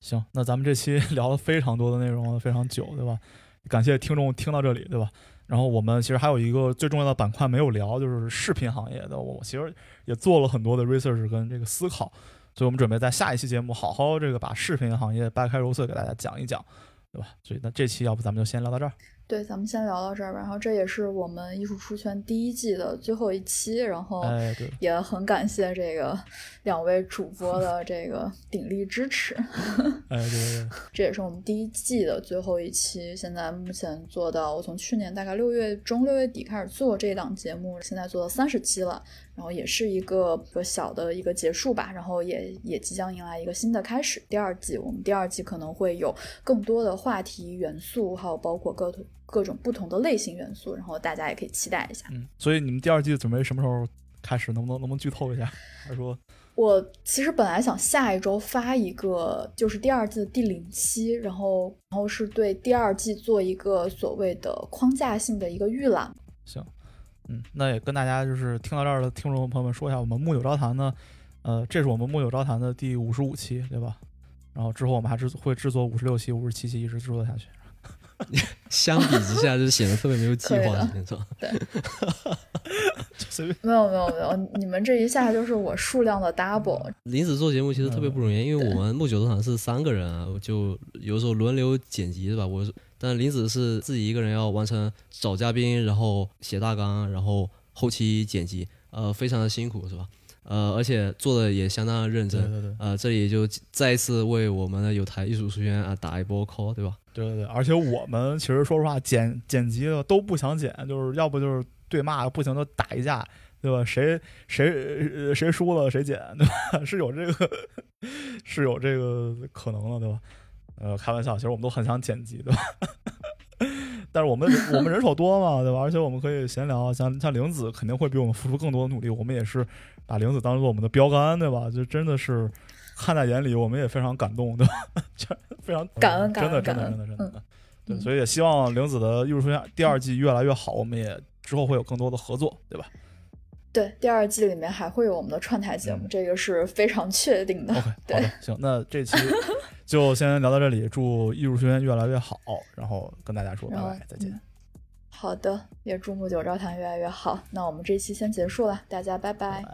行，那咱们这期 聊了非常多的内容，非常久，对吧？感谢听众听到这里，对吧？然后我们其实还有一个最重要的板块没有聊，就是视频行业的。我其实也做了很多的 research 跟这个思考，所以我们准备在下一期节目好好这个把视频行业掰开揉碎给大家讲一讲，对吧？所以那这期要不咱们就先聊到这儿。对，咱们先聊到这儿吧。然后这也是我们艺术出圈第一季的最后一期，然后也很感谢这个两位主播的这个 鼎力支持。哎，对对对，这也是我们第一季的最后一期。现在目前做到，我从去年大概六月中六月底开始做这档节目，现在做到三十期了。然后也是一个个小的一个结束吧，然后也也即将迎来一个新的开始。第二季，我们第二季可能会有更多的话题元素，还有包括各各种不同的类型元素，然后大家也可以期待一下。嗯，所以你们第二季准备什么时候开始？能不能能不能剧透一下？他说，我其实本来想下一周发一个，就是第二季的第零期，然后然后是对第二季做一个所谓的框架性的一个预览。行。嗯，那也跟大家就是听到这儿的听众朋友们说一下，我们木九招谈呢，呃，这是我们木九招谈的第五十五期，对吧？然后之后我们还是会制作五十六期、五十七期，一直制作下去。相比之下，就显得特别没有计划性，是吧？对，随便。没有没有没有，你们这一下就是我数量的 double。林子做节目其实特别不容易，因为我们木九团是三个人啊，就有时候轮流剪辑，是吧？我。但林子是自己一个人要完成找嘉宾，然后写大纲，然后后期剪辑，呃，非常的辛苦，是吧？呃，而且做的也相当认真。对对对。呃，这里就再一次为我们的有台艺术书院啊打一波 call，对吧？对对对。而且我们其实说实话，剪剪辑的都不想剪，就是要不就是对骂，不行就打一架，对吧？谁谁谁输了谁剪，对吧？是有这个 是有这个可能的，对吧？呃，开玩笑，其实我们都很想剪辑，对吧？但是我们我们人手多嘛，对吧？而且我们可以闲聊，像像玲子肯定会比我们付出更多的努力，我们也是把玲子当做我们的标杆，对吧？就真的是看在眼里，我们也非常感动，对吧？非常感恩，感恩，真的，真的，真的，真的。对，所以也希望玲子的艺术生涯第二季越来越好，我们也之后会有更多的合作，对吧？对，第二季里面还会有我们的串台节目，这个是非常确定的。OK，好的，行，那这期 就先聊到这里，祝艺术学院越来越好，然后跟大家说拜拜，再见。好的，也祝木九招谈越来越好。那我们这期先结束了，大家拜拜。